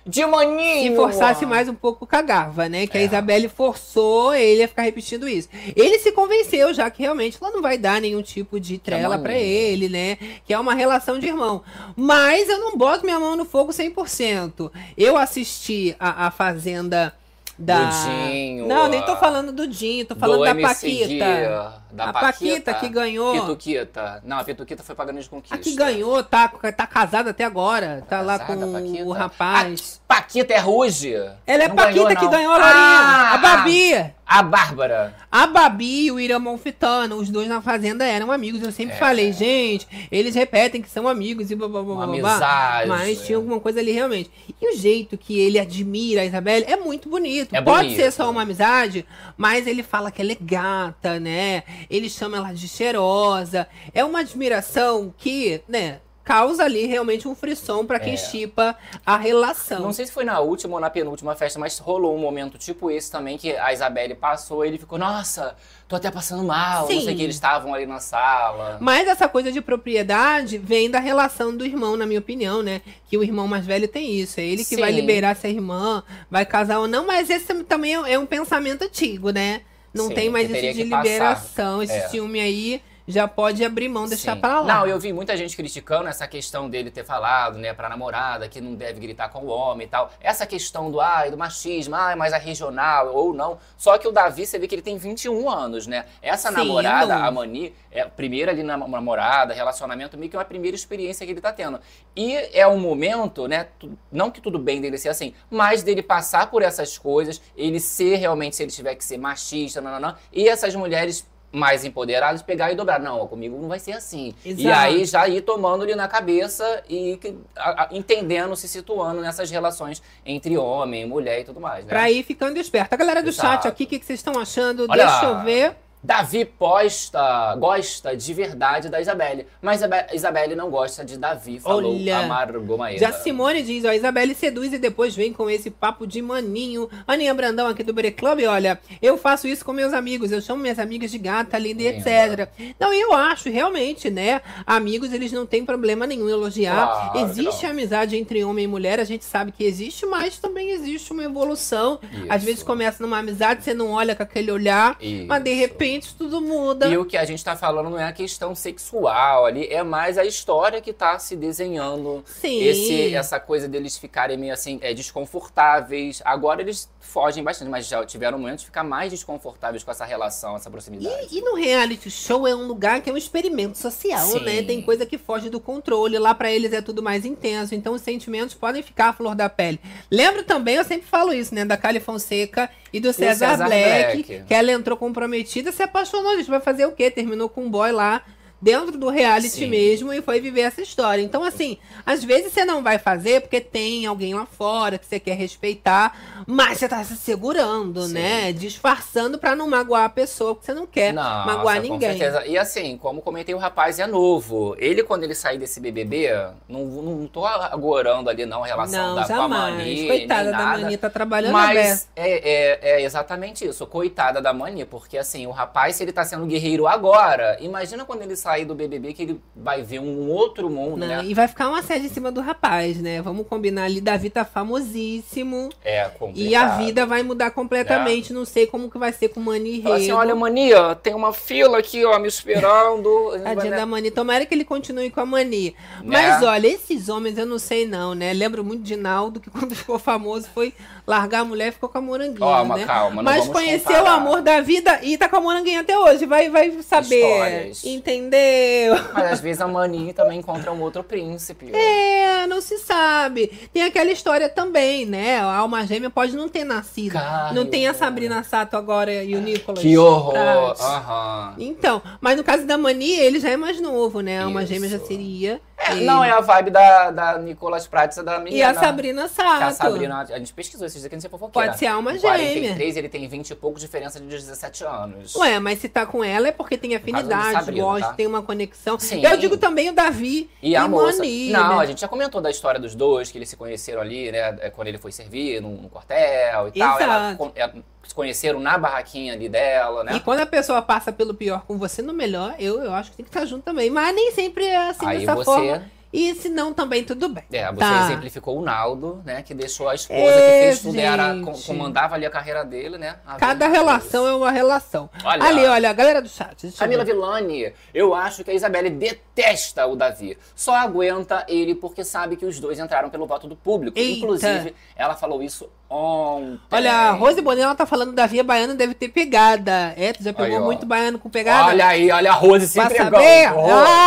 De maninho! Se forçasse mais um pouco, cagava, né? Que a É. Isabelle forçou ele a ficar repetindo isso. Ele se convenceu já que realmente ela não vai dar nenhum tipo de trela maneiro. pra ele, né? Que é uma relação de irmão. Mas eu não boto minha mão no fogo 100%. Eu assisti a, a Fazenda da... Do Dinho, Não, nem tô falando do Dinho, tô falando do da MC Paquita. Guia, da A Paquita que ganhou. Pituquita. Não, a Pituquita foi pagando de conquista. A que ganhou, tá, tá casada até agora. Tá, lá casada, com Paquita? o rapaz. A Paquita é Ruge. Ela é Não Paquita ganhou, que ganhou a Lourinha. Ah, a Babi. A Bárbara. A Babi e o Irã Monfitano, os dois na fazenda eram amigos. Eu sempre É. falei, gente, eles repetem que são amigos e blá blá blá Uma blá, amizade. Mas tinha alguma coisa ali realmente. E o jeito que ele admira a Isabelle é muito bonito. É Pode bonito. ser só uma amizade, mas ele fala que ela é gata, né? Ele chama ela de cheirosa. É uma admiração que, né, causa ali realmente um frisson pra quem É. chipa a relação. Não sei se foi na última ou na penúltima festa, mas rolou um momento tipo esse também, que a Isabelle passou e ele ficou, nossa, tô até passando mal. Não sei Sim. que, eles estavam ali na sala. Mas essa coisa de propriedade vem da relação do irmão, na minha opinião, né? Que o irmão mais velho tem isso. É ele que vai Sim. liberar se a irmã vai casar ou não. Mas esse também é é um pensamento antigo, né? Não Sim, tem mais isso de que passar. liberação. Esse É. ciúme aí já pode abrir mão, deixar Sim. pra lá. Não, eu vi muita gente criticando essa questão dele ter falado, né, pra namorada, que não deve gritar com o homem e tal. Essa questão do, ai, do machismo, ai, mas a regional ou não. Só que o Davi, você vê que ele tem 21 anos, né? Essa Sim, namorada, novo. a Mani, é a primeira ali na namorada, relacionamento, meio que é uma primeira experiência que ele tá tendo. E é um momento, né, não que tudo bem dele ser assim, mas dele passar por essas coisas, ele ser realmente, se ele tiver que ser machista, não, não, não, e essas mulheres mais empoderadas pegar e dobrar. Não, comigo não vai ser assim. E Exato. aí já ir tomando-lhe na cabeça e a- a- entendendo, se situando nessas relações entre homem, mulher e tudo mais, né? Pra ir ficando esperto. A galera do Exato. chat aqui, o que, que vocês estão achando? Olha Deixa lá. eu ver. Davi posta, gosta de verdade da Isabelle, mas Isabelle não gosta de Davi, falou Olha. a Margot Maeda. Já Simone diz, ó, Isabelle seduz e depois vem com esse papo de maninho. Aninha Brandão aqui do Bere Club, olha, eu faço isso com meus amigos, eu chamo minhas amigas de gata, linda e etc. Não, eu acho, realmente, né, amigos, eles não têm problema nenhum em elogiar. Claro existe não. amizade entre homem e mulher, a gente sabe que existe, mas também existe uma evolução. Às Isso. vezes começa numa amizade, você não olha com aquele olhar, mas de Isso. Tudo muda. E o que a gente tá falando não é a questão sexual ali, é mais a história que tá se desenhando. Sim. Esse, essa coisa deles ficarem meio assim, é, desconfortáveis. Agora eles fogem bastante, mas já tiveram momentos de ficar mais desconfortáveis com essa relação, essa proximidade. E, e no reality show é um lugar que é um experimento social, Sim. né? Tem coisa que foge do controle. Lá pra eles é tudo mais intenso. Então os sentimentos podem ficar à flor da pele. Lembro também, eu sempre falo isso, né? Da Kali Fonseca e do César, César Black, Black. Que ela entrou comprometida, se apaixonou. A gente vai fazer o quê? Terminou com um boy lá. Dentro do reality Sim. mesmo e foi viver essa história. Então, assim, às vezes você não vai fazer porque tem alguém lá fora que você quer respeitar, mas você tá se segurando, Sim. né? Disfarçando pra não magoar a pessoa, porque você não quer Nossa, magoar com ninguém. certeza. E assim, como comentei, o rapaz é novo. Ele, quando ele sair desse BBB, não, não tô agorando ali não a relação Não, da, com a. Mani, Coitada da. Mani, tá trabalhando Mas é, é, é exatamente isso, coitada da Mani, porque assim, o rapaz, se ele tá sendo guerreiro agora, imagina quando ele sair sair do BBB que ele vai ver um outro mundo, Não, né? E vai ficar uma série em cima do rapaz, né? Vamos combinar ali, Davi tá famosíssimo. É complicado. E a vida vai mudar completamente. Não sei como que vai ser com o Mani É. Fala assim, olha, Mania, tem uma fila aqui, ó, me esperando. [laughs] Tadinha da Mani. Tomara que ele continue com a Mani. Né? Mas olha, esses homens eu não sei não, né? Lembro muito de Naldo, que quando ficou famoso foi largar a mulher e ficou com a moranguinha, Ó, mas né? calma, não Mas conheceu comparar. o amor da vida e tá com a moranguinha até hoje. Vai, vai saber. Histórias. Entendeu? Mas às vezes a Mani também encontra um outro príncipe. É, não se sabe. Tem aquela história também, né? A alma gêmea pode não ter nascido. Caramba. Não tem a Sabrina Sato agora e o Nicolas. Que horror! Aham. Então, mas no caso da Mani, ele já é mais novo, né? A alma Isso. gêmea já seria. É, ele. não, é a vibe da, da Nicolas Prates e da menina. E a Sabrina Sato. a Sabrina, a gente pesquisou esses aqui, não sei fofoqueira. Pode ser alma gêmea. 43, ele tem 20 e pouco, diferença de 17 anos. Ué, mas se tá com ela é porque tem afinidade, Sabrina, gosta, tá? tem uma conexão. Sim. Eu digo também o Davi E a moça. Mani, não, né? a gente já comentou da história dos dois, que eles se conheceram ali, né? é, Quando ele foi servir no, no quartel e tal. Ela, Exato. Se conheceram na barraquinha ali dela, né? E quando a pessoa passa pelo pior com você no melhor, eu, eu acho que tem que estar junto também. Mas nem sempre é assim Aí dessa você- forma. E se não, também tudo bem. É, você Tá. exemplificou o Naldo, né? Que deixou a esposa É, que fez tudo, era, comandava ali a carreira dele, né? A Cada relação é uma relação. Olha. Ali, olha, a galera do chat. Camila. Villani, eu acho que a Isabelle detesta o Davi. Só aguenta ele porque sabe que os dois entraram pelo voto do público. Eita. Inclusive, ela falou isso ontem. Olha, a Rose Bonella tá falando Davi é baiano, deve ter pegada. É, tu já pegou Aí, muito baiano com pegada? Olha aí, olha a Rose se Pra entregando. saber?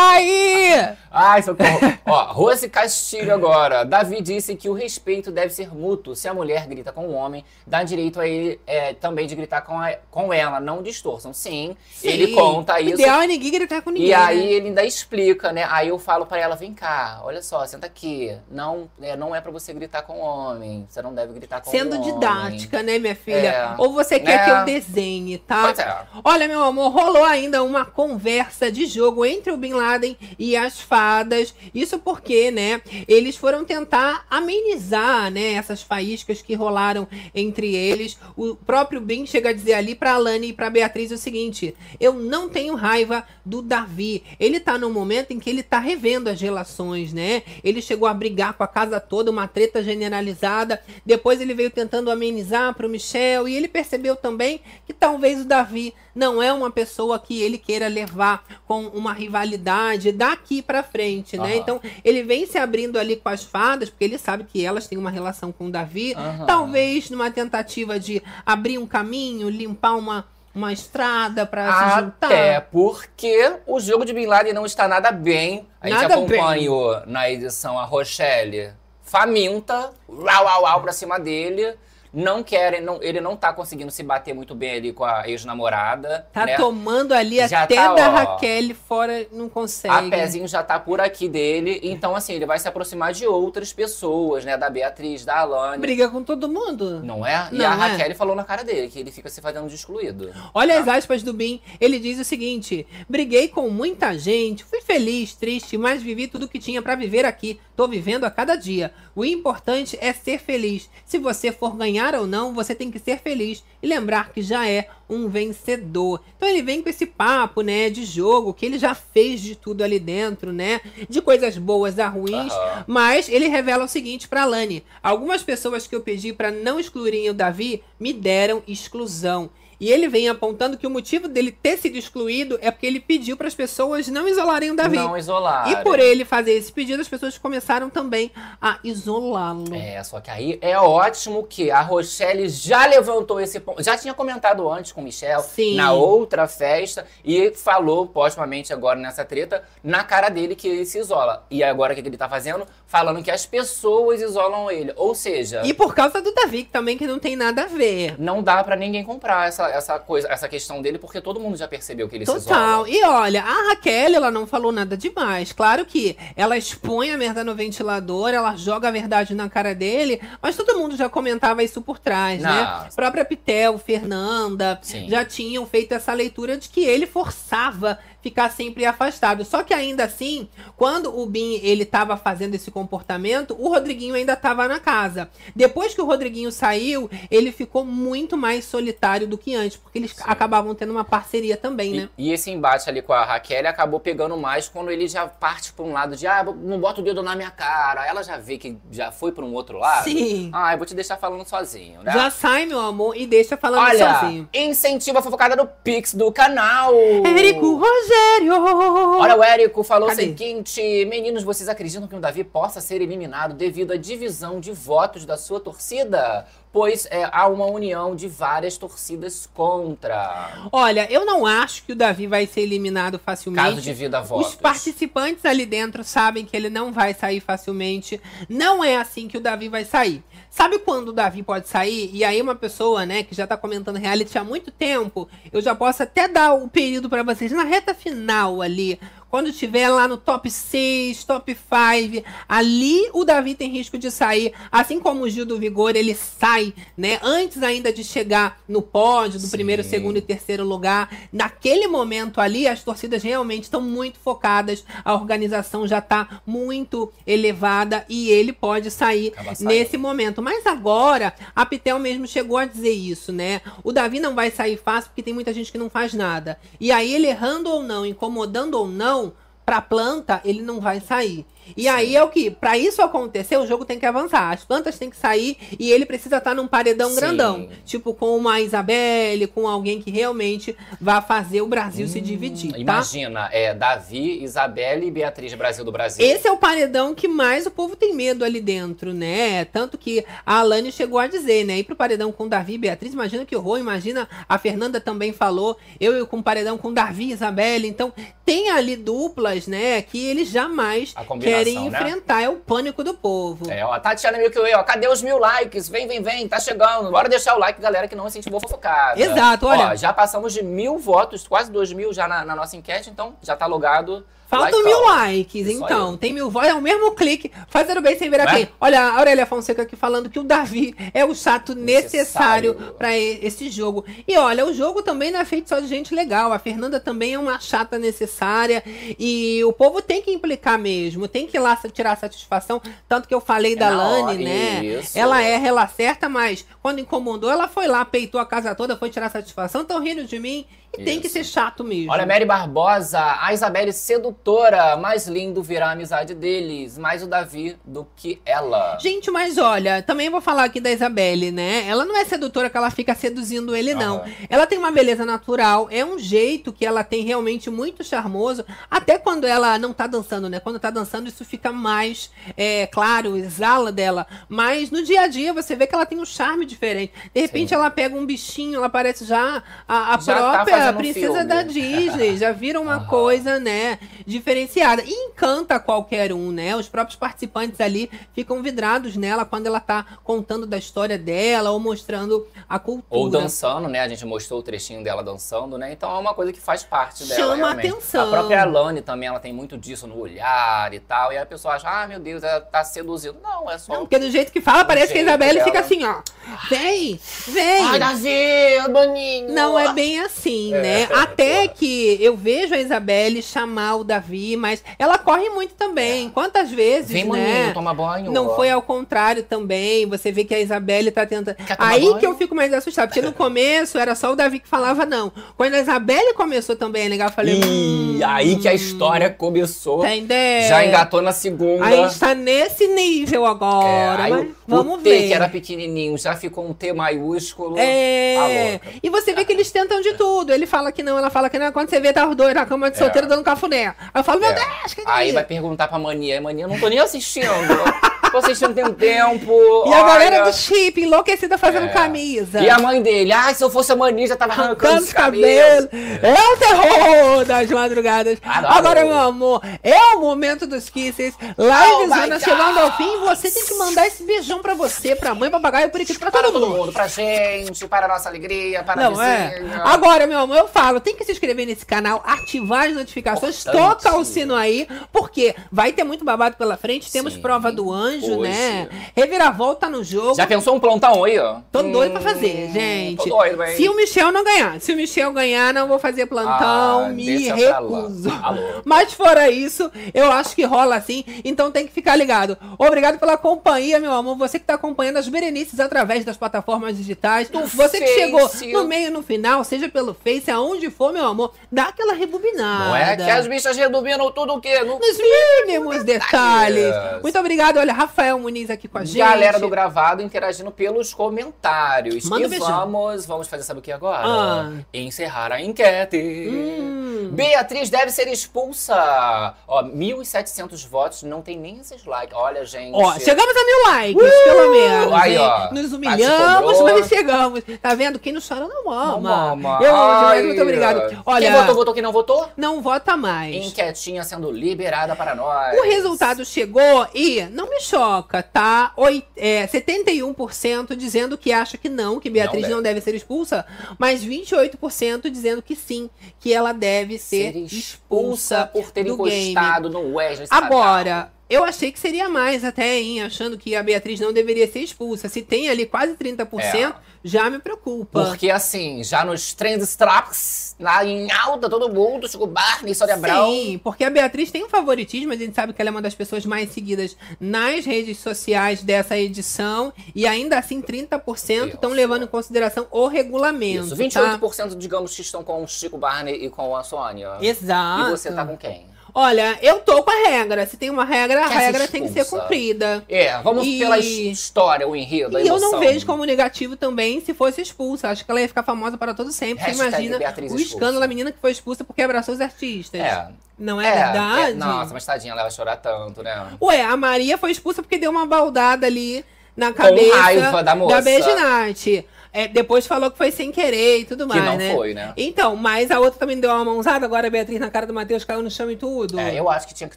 Aí! Ai, socorro. Ó, Rose Castilho agora. Davi disse que o respeito deve ser mútuo. Se a mulher grita com o homem, dá direito a ele é, também de gritar com, a- com ela. Não distorçam. Sim, ele Sim. conta O isso. ideal é ninguém gritar com ninguém. E aí né? ele ainda explica, né? Aí eu falo pra ela, vem cá, olha só, senta aqui. Não é, não é para você gritar com o homem. Você não deve gritar com o Sendo didática, né, minha filha? É. Ou você quer É. que eu desenhe, tá? É. Olha, meu amor, rolou ainda uma conversa de jogo entre o Bin Laden e as fadas. Isso porque, né, eles foram tentar amenizar, né, essas faíscas que rolaram entre eles. O próprio Bin chega a dizer ali pra Alane e pra Beatriz o seguinte: eu não tenho raiva do Davi. Ele tá num momento em que ele tá revendo as relações, né? Ele chegou a brigar com a casa toda, uma treta generalizada. Depois ele veio tentando amenizar pro Michel e ele percebeu também que talvez o Davi não é uma pessoa que ele queira levar com uma rivalidade daqui pra frente, né? Aham. Então ele vem se abrindo ali com as fadas, porque ele sabe que elas têm uma relação com o Davi. Aham. Talvez numa tentativa de abrir um caminho, limpar uma, uma estrada pra se juntar. Até porque o jogo de Bin Laden não está nada bem. A gente Nada acompanhou na edição a Rochelle faminta, uau, uau, uau pra cima dele. Não querem, não, ele não tá conseguindo se bater muito bem ali com a ex-namorada. Tá né? tomando ali Já até tá, da ó. Raquel fora, não consegue. A pezinho já tá por aqui dele, então assim, ele vai se aproximar de outras pessoas, né? Da Beatriz, da Alane. Briga com todo mundo. Não é? E Não a é. Raquel falou na cara dele que ele fica se fazendo de excluído. Olha as aspas do Bin. Ele diz o seguinte: briguei com muita gente, fui feliz, triste, mas vivi tudo que tinha pra viver aqui. Tô vivendo a cada dia. O importante é ser feliz. Se você for ganhar ou não, você tem que ser feliz e lembrar que já é um vencedor. Então ele vem com esse papo, né, de jogo, que ele já fez de tudo ali dentro, né? De coisas boas a ruins, Aham. mas ele revela o seguinte pra Lani: algumas pessoas que eu pedi pra não excluírem o Davi me deram exclusão. E ele vem apontando que o motivo dele ter sido excluído é porque ele pediu para as pessoas não isolarem o Davi. Não isolar. E por ele fazer esse pedido, as pessoas começaram também a isolá-lo. É, só que aí é ótimo que a Rochelle já levantou esse ponto. Já tinha comentado antes com o Michel Sim. na outra festa e falou postumamente agora nessa treta na cara dele que ele se isola. E agora o que ele tá fazendo? Falando que as pessoas isolam ele. Ou seja, E por causa do Davi, que também que não tem nada a ver. não dá pra ninguém comprar essa, essa coisa, essa questão dele, porque todo mundo já percebeu que ele se Total. E olha, a Raquel, ela não falou nada demais. Claro que ela expõe a merda no ventilador, ela joga a verdade na cara dele, mas todo mundo já comentava isso por trás, né? Não. A própria Pitel, Fernanda, Sim. já tinham feito essa leitura de que ele forçava ficar sempre afastado. Só que ainda assim, quando o Bin ele tava fazendo esse comportamento, o Rodriguinho ainda tava na casa. Depois que o Rodriguinho saiu, ele ficou muito mais solitário do que antes, porque eles Sim. acabavam tendo uma parceria também, E, né? e esse embate ali com a Raquel acabou pegando mais quando ele já parte pra um lado de, ah, não bota o dedo na minha cara. Ela já vê que já foi pra um outro lado. Sim. Ah, eu vou te deixar falando sozinho, né? Já sai, meu amor, e deixa falando Olha, sozinho. incentiva a fofocada do Pix do canal. Érico Rogério! said [laughs] Olha, o Érico falou Cadê? o seguinte: Meninos, vocês acreditam que o Davi possa ser eliminado devido à divisão de votos da sua torcida? Pois é, há uma união de várias torcidas contra. Olha, eu não acho que o Davi vai ser eliminado facilmente. Caso divida votos. Os participantes ali dentro sabem que ele não vai sair facilmente. Não é assim que o Davi vai sair. Sabe quando o Davi pode sair? E aí uma pessoa, né, que já tá comentando reality há muito tempo, eu já posso até dar o período pra vocês na reta final ali. Quando estiver lá no top 6, top 5, ali o Davi tem risco de sair. Assim como o Gil do Vigor, ele sai, né? Antes ainda de chegar no pódio do Sim. primeiro, segundo e terceiro lugar. Naquele momento ali, as torcidas realmente estão muito focadas. A organização já tá muito elevada e ele pode sair nesse momento. Mas agora, a Pitel mesmo chegou a dizer isso, né? O Davi não vai sair fácil porque tem muita gente que não faz nada. E aí, ele errando ou não, incomodando ou não, pra planta, ele não vai sair. E aí é o que? Pra isso acontecer, o jogo tem que avançar. As plantas têm que sair e ele precisa estar num paredão Sim. grandão. Tipo, com uma Isabelle, com alguém que realmente vá fazer o Brasil se dividir, tá? Imagina, é Davi, Isabelle e Beatriz Brasil do Brasil. Esse é o paredão que mais o povo tem medo ali dentro, né? Tanto que a Alane chegou a dizer, né? Ir pro paredão com Davi e Beatriz, imagina que horror, imagina, a Fernanda também falou, eu ir com paredão com Davi e Isabelle, então tem ali duplas, né? Que eles jamais A combinação, querem né? enfrentar, é o pânico do povo. É, ó, Tatiana Milky Way, ó, cadê os mil likes? Vem, vem, vem, tá chegando. Bora deixar o like, galera, que não incentivou fofocada. Exato, olha. Ó, já passamos de mil votos, quase dois mil já na, na nossa enquete, então já tá logado. Faltam likeão. mil likes, Isso então. aí. Tem mil votos, é o mesmo clique. Fazendo bem sem ver a Né? quem. Olha, a Aurélia Fonseca aqui falando que o Davi é o chato necessário, Necessário. pra e- esse jogo. E olha, o jogo também não é feito só de gente legal. A Fernanda também é uma chata necessária. E o povo tem que implicar mesmo. Tem que ir lá tirar satisfação. Tanto que eu falei da na Lani, hora, né? isso. Ela erra, ela acerta, mas quando incomodou, ela foi lá, peitou a casa toda, foi tirar satisfação. Estão rindo de mim. E tem que Isso. ser chato mesmo. Olha, Mary Barbosa, a Isabelle sedutora, mais lindo virá a amizade deles, mais o Davi do que ela. Gente, mas olha, também vou falar aqui da Isabelle, né? Ela não é sedutora que ela fica seduzindo ele, não. Aham. Ela tem uma beleza natural, é um jeito que ela tem realmente muito charmoso. Até quando ela não tá dançando, né? Quando tá dançando, isso fica mais é, claro, exala dela. Mas no dia a dia você vê que ela tem um charme diferente. De repente Sim. ela pega um bichinho, ela parece já a, a Já tá própria fazendo princesa filme. da Disney. Já vira uma Aham. coisa, né? Diferenciada. E encanta qualquer um, né? Os próprios participantes ali ficam vidrados nela quando ela tá contando da história dela ou mostrando a cultura. Ou dançando, né? A gente mostrou o trechinho dela dançando, né? Então é uma coisa que faz parte dela. Chama realmente. atenção. A própria Alane também, ela tem muito disso no olhar e tal. E aí a pessoa acha, ah, meu Deus, ela tá seduzindo. Não, é só. Não, porque do jeito que fala, parece que a Isabelle dela. fica assim, ó. Vem, vem. Ai, Davi, Boninho. Não é bem assim, né? é, Até é. que eu vejo a Isabelle chamar o Davi, mas ela corre muito também. Quantas vezes, Vem, né? Boninho, toma banho. Não ó. foi ao contrário também. Você vê que a Isabelle tá tentando. Aí banho? que eu fico mais assustada, porque no começo era só o Davi que falava não. Quando a Isabelle começou também a negar, eu falei. Ih, hum, aí que a história começou. Entendeu? Já engatou na segunda. Aí está nesse nível É, agora. aí mas o, vamos o T, ver. que era pequenininho, já ficou um T maiúsculo. É. Tá e você vê que eles tentam de tudo. Ele fala que não, ela fala que não. Quando você vê, tá os dois na cama de É. solteiro dando cafuné. Aí eu falo, meu É. Deus, que Aí isso? vai perguntar pra Mania. Mania, não tô nem assistindo. [laughs] tô assistindo tem um tempo. E a galera olha. do chip enlouquecida fazendo É. camisa. E a mãe dele, ah, se eu fosse a Mania, já tava arrancando os os cabelos. cabelos. É o terror das madrugadas. Adoro. Agora, meu amor, é o momento dos kisses. Live Oh Zona chegando ao fim. Você tem que mandar esse beijão pra você, pra mãe, papagaio, periquito, pra Para todo todo mundo. mundo, pra gente, para a nossa alegria, para Não a é? Agora, meu amor, eu falo, tem que se inscrever nesse canal, ativar as notificações, Importante. toca o sino aí, porque vai ter muito babado pela frente. Temos Sim. prova do anjo, beijo, Hoje. né? Reviravolta no jogo. Já pensou um plantão aí, ó? Tô doido pra Hum, fazer, gente. Tô doido, hein? Se o Michel não ganhar, se o Michel ganhar, não vou fazer plantão, Ah, me recuso. Alô. [laughs] Mas fora isso, eu acho que rola assim, então tem que ficar ligado. Obrigado pela companhia, meu amor. Você que tá acompanhando as Berenices através das plataformas digitais. Você que Face. chegou no meio, no final, seja pelo Face, aonde for, meu amor, dá aquela rebobinada. Não é que as bichas redubinam tudo o quê? No... Nos mínimos detalhes. Muito obrigado. Olha, Rafael Muniz aqui com a gente. Galera do gravado interagindo pelos comentários. Manda e um vamos, vamos fazer sabe o que agora? Ah. Encerrar a enquete. Hum. Beatriz deve ser expulsa. Ó, 1.700 votos, não tem nem esses likes. Olha, gente. Ó, chegamos a mil likes, pelo menos. Uh! Aí, ó. Nos humilhamos, mas chegamos. Tá vendo? Quem não chora não ama. Não mama. Eu Ai. muito obrigado. Olha, Quem votou, votou. Quem não votou? não vota mais. Enquetinha sendo liberada para nós. O resultado chegou e não me choca, tá? É, 71% dizendo que acha que não, que Beatriz Não não deve. deve. ser expulsa, mas 28% dizendo que sim, que ela deve ser, Ser expulsa expulsa por ter do game. encostado no Wesley Agora, eu achei que seria mais até, hein? Achando que a Beatriz não deveria ser expulsa. Se tem ali quase 30%, É. já me preocupa. Porque assim, já nos trends traps, lá em alta, todo mundo, Chico Barney, Sônia Brown. Sim, porque a Beatriz tem um favoritismo, a gente sabe que ela é uma das pessoas mais seguidas nas redes sociais dessa edição, e ainda assim 30% estão levando em consideração o regulamento. Isso, tá? 28% digamos que estão com o Chico Barney e com a Sônia. Exato. E você tá com quem? Olha, eu tô com a regra. Se tem uma regra, a regra tem que ser cumprida. É, vamos E- pela história, o enredo, E eu não vejo como negativo também se fosse expulsa. Acho que ela ia ficar famosa para todo sempre. Você imagina Beatriz o expulsa. escândalo da menina que foi expulsa porque abraçou os artistas. É. Não é, verdade? é- nossa, mas tadinha, ela vai chorar tanto, né? Ué, a Maria foi expulsa porque deu uma baldada ali na cabeça raiva da moça. Beijinate. É, depois falou que foi sem querer e tudo Que mais, não né? foi, né? Então, mas a outra também deu uma mãozada, agora a Beatriz na cara do Matheus caiu no chão e tudo. É, eu acho que tinha que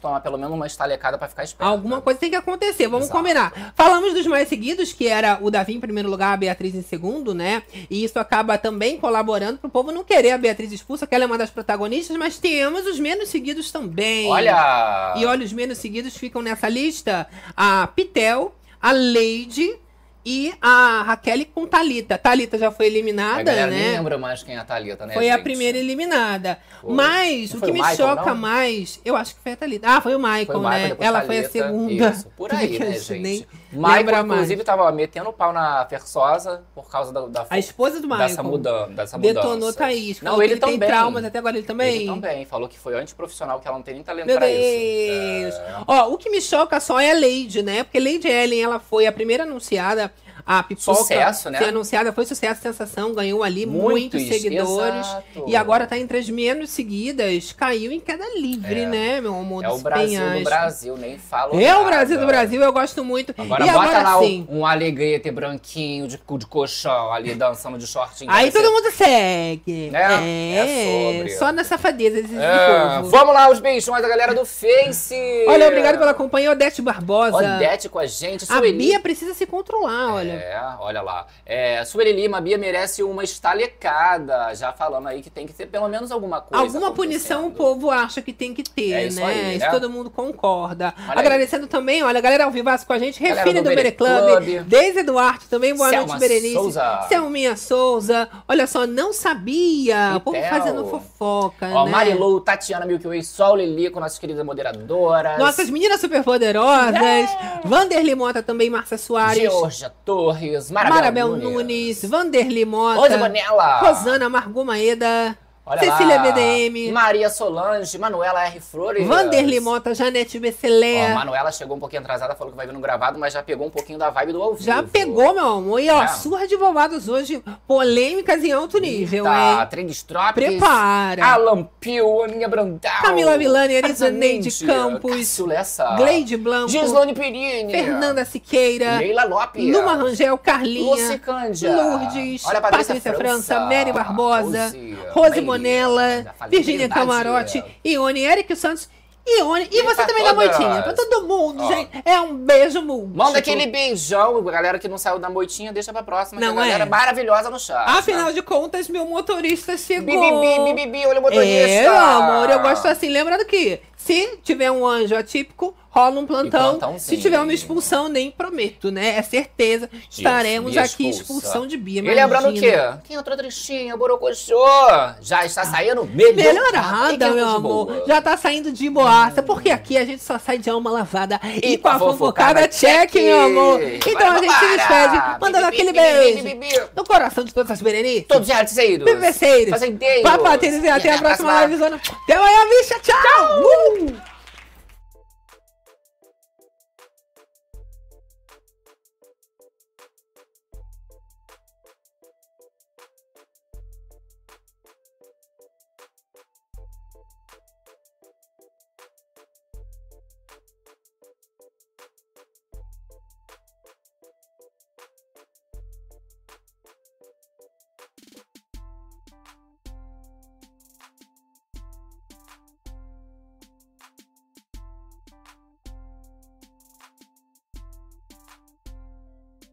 tomar pelo menos uma estalecada pra ficar esperto. Alguma coisa tem que acontecer, vamos Exato. combinar. Falamos dos mais seguidos, que era o Davi em primeiro lugar, a Beatriz em segundo, né? E isso acaba também colaborando pro povo não querer a Beatriz expulsa, que ela é uma das protagonistas, mas temos os menos seguidos também. Olha! E olha, os menos seguidos ficam nessa lista a Pitel, a Leide e a Raquel com Thalita. Thalita já foi a eliminada, nem né? lembra mais quem é a Thalita, né, Foi a gente? primeira eliminada. Foi. Mas Não o que me Michael, choca não? mais, eu acho que foi a Thalita. Ah, foi o Michael, Foi o Michael, né? Ela foi a Thalita, segunda. Isso, por [laughs] aí, né, a gente nem gente? Michael, inclusive, tava metendo pau na Fersosa por causa da, da A esposa do Michael. dessa, mudan dessa mudança. Detonou Thaís. Não, falou ele que tem também. traumas, até agora ele também. Ele também. Falou que foi antiprofissional, que ela não tem nem talento Meu pra Deus. isso. É. Ó, o que me choca só é a Lady, né? Porque Lady Ellen, ela foi a primeira anunciada, a pipoca. Sucesso, né? Anunciada, foi sucesso, sensação, ganhou ali Muitos, muitos seguidores. exato. E agora tá entre as menos seguidas, caiu em queda livre, É. né, meu amor? É o Brasil penhascos. do Brasil, nem falo É o. Brasil do Brasil, eu gosto muito. Agora e bota agora lá sim. um, um alegrete branquinho de, de colchão ali dançando de shortinho. Aí todo ser- mundo segue. É, é sobre. Só na safadeza desse É, povo. vamos lá, os beijões da galera do Face. Olha, obrigado pela companhia, Odete Barbosa. Odete com a gente. A Sueli. Bia precisa se controlar, olha. É, olha lá. É, Sueli Lima, Bia merece uma estalecada. Já falando aí que tem que ter pelo menos alguma coisa. Alguma punição o povo acha que tem que ter, É isso né? aí, Isso né? todo mundo concorda. Olha aí. Agradecendo também, olha, a galera ao vivaço com a gente, Refine do do Bere Club, Club. Deise Duarte também, boa Selma noite, Berenice. Souza. Selminha Souza. Olha só, não sabia. O povo fazendo fofoca, Ó, né? Marilu, Tatiana Milky Way, Sol Lilico, nossas queridas moderadoras. Nossas meninas superpoderosas. Vanderly Mota também, Márcia Soares. Georgia Torres, Marabel, Marabel Nunes. Nunes, Vanderly Mota. Rosana Margot Maeda. Olha Cecília lá. BDM. Maria Solange, Manuela R. Flores. Vanderly Mota, Janete Beccelé. Ó, Manuela chegou um pouquinho atrasada, falou que vai vir no gravado, mas já pegou um pouquinho da vibe do ao vivo. Já pegou, meu amor. E ó, É. surra de bobados hoje, polêmicas em alto nível, Tá, hein? Trends Tropics. Prepara. Alan Pio, Aninha Brandal. Camila Vilani, Arizaneide Arzaneide, Campos, Cássio Lessa. Gleide Blanco, Gislane Perini. Fernanda Siqueira, Leila Lopes. Luma Rangel, Carlinha, Lucicândia. Lourdes, Olha Patrícia, Patrícia França, Mary Barbosa, Rose, Rose Virgínia verdade. Camarote, Ione, Eric Santos, Ione. E E você pra também dá todas. moitinha. Pra todo mundo, Ó. gente. É um beijo múltiplo. Manda aquele beijão, galera que não saiu da moitinha, deixa pra próxima. Não que a galera é? maravilhosa no chat. Afinal de contas, meu motorista chegou. Bibibi, bibibi, olha o motorista. É, amor, eu gosto assim. Lembrando que Se tiver um anjo atípico, rola um plantão. Plantãozinho. Se tiver uma expulsão, nem prometo, né? É certeza. Estaremos Bia aqui, expulsão de Bia. E lembrando o imagina. quê? Quem entrou tristinha, borocochô, já está saindo melhor. Melhorada, meu amor. Já tá saindo de boaça, porque aqui a gente só sai de alma lavada e, com a fofocada check, meu amor. Então a gente se despede, mandando aquele beijo no coração de todas as berenices. Todos os articeiros. Bebeceiros. Fazendeiros. Papateiros e até a próxima livezona. Até amanhã, bicha. Tchau. Uh! Woo!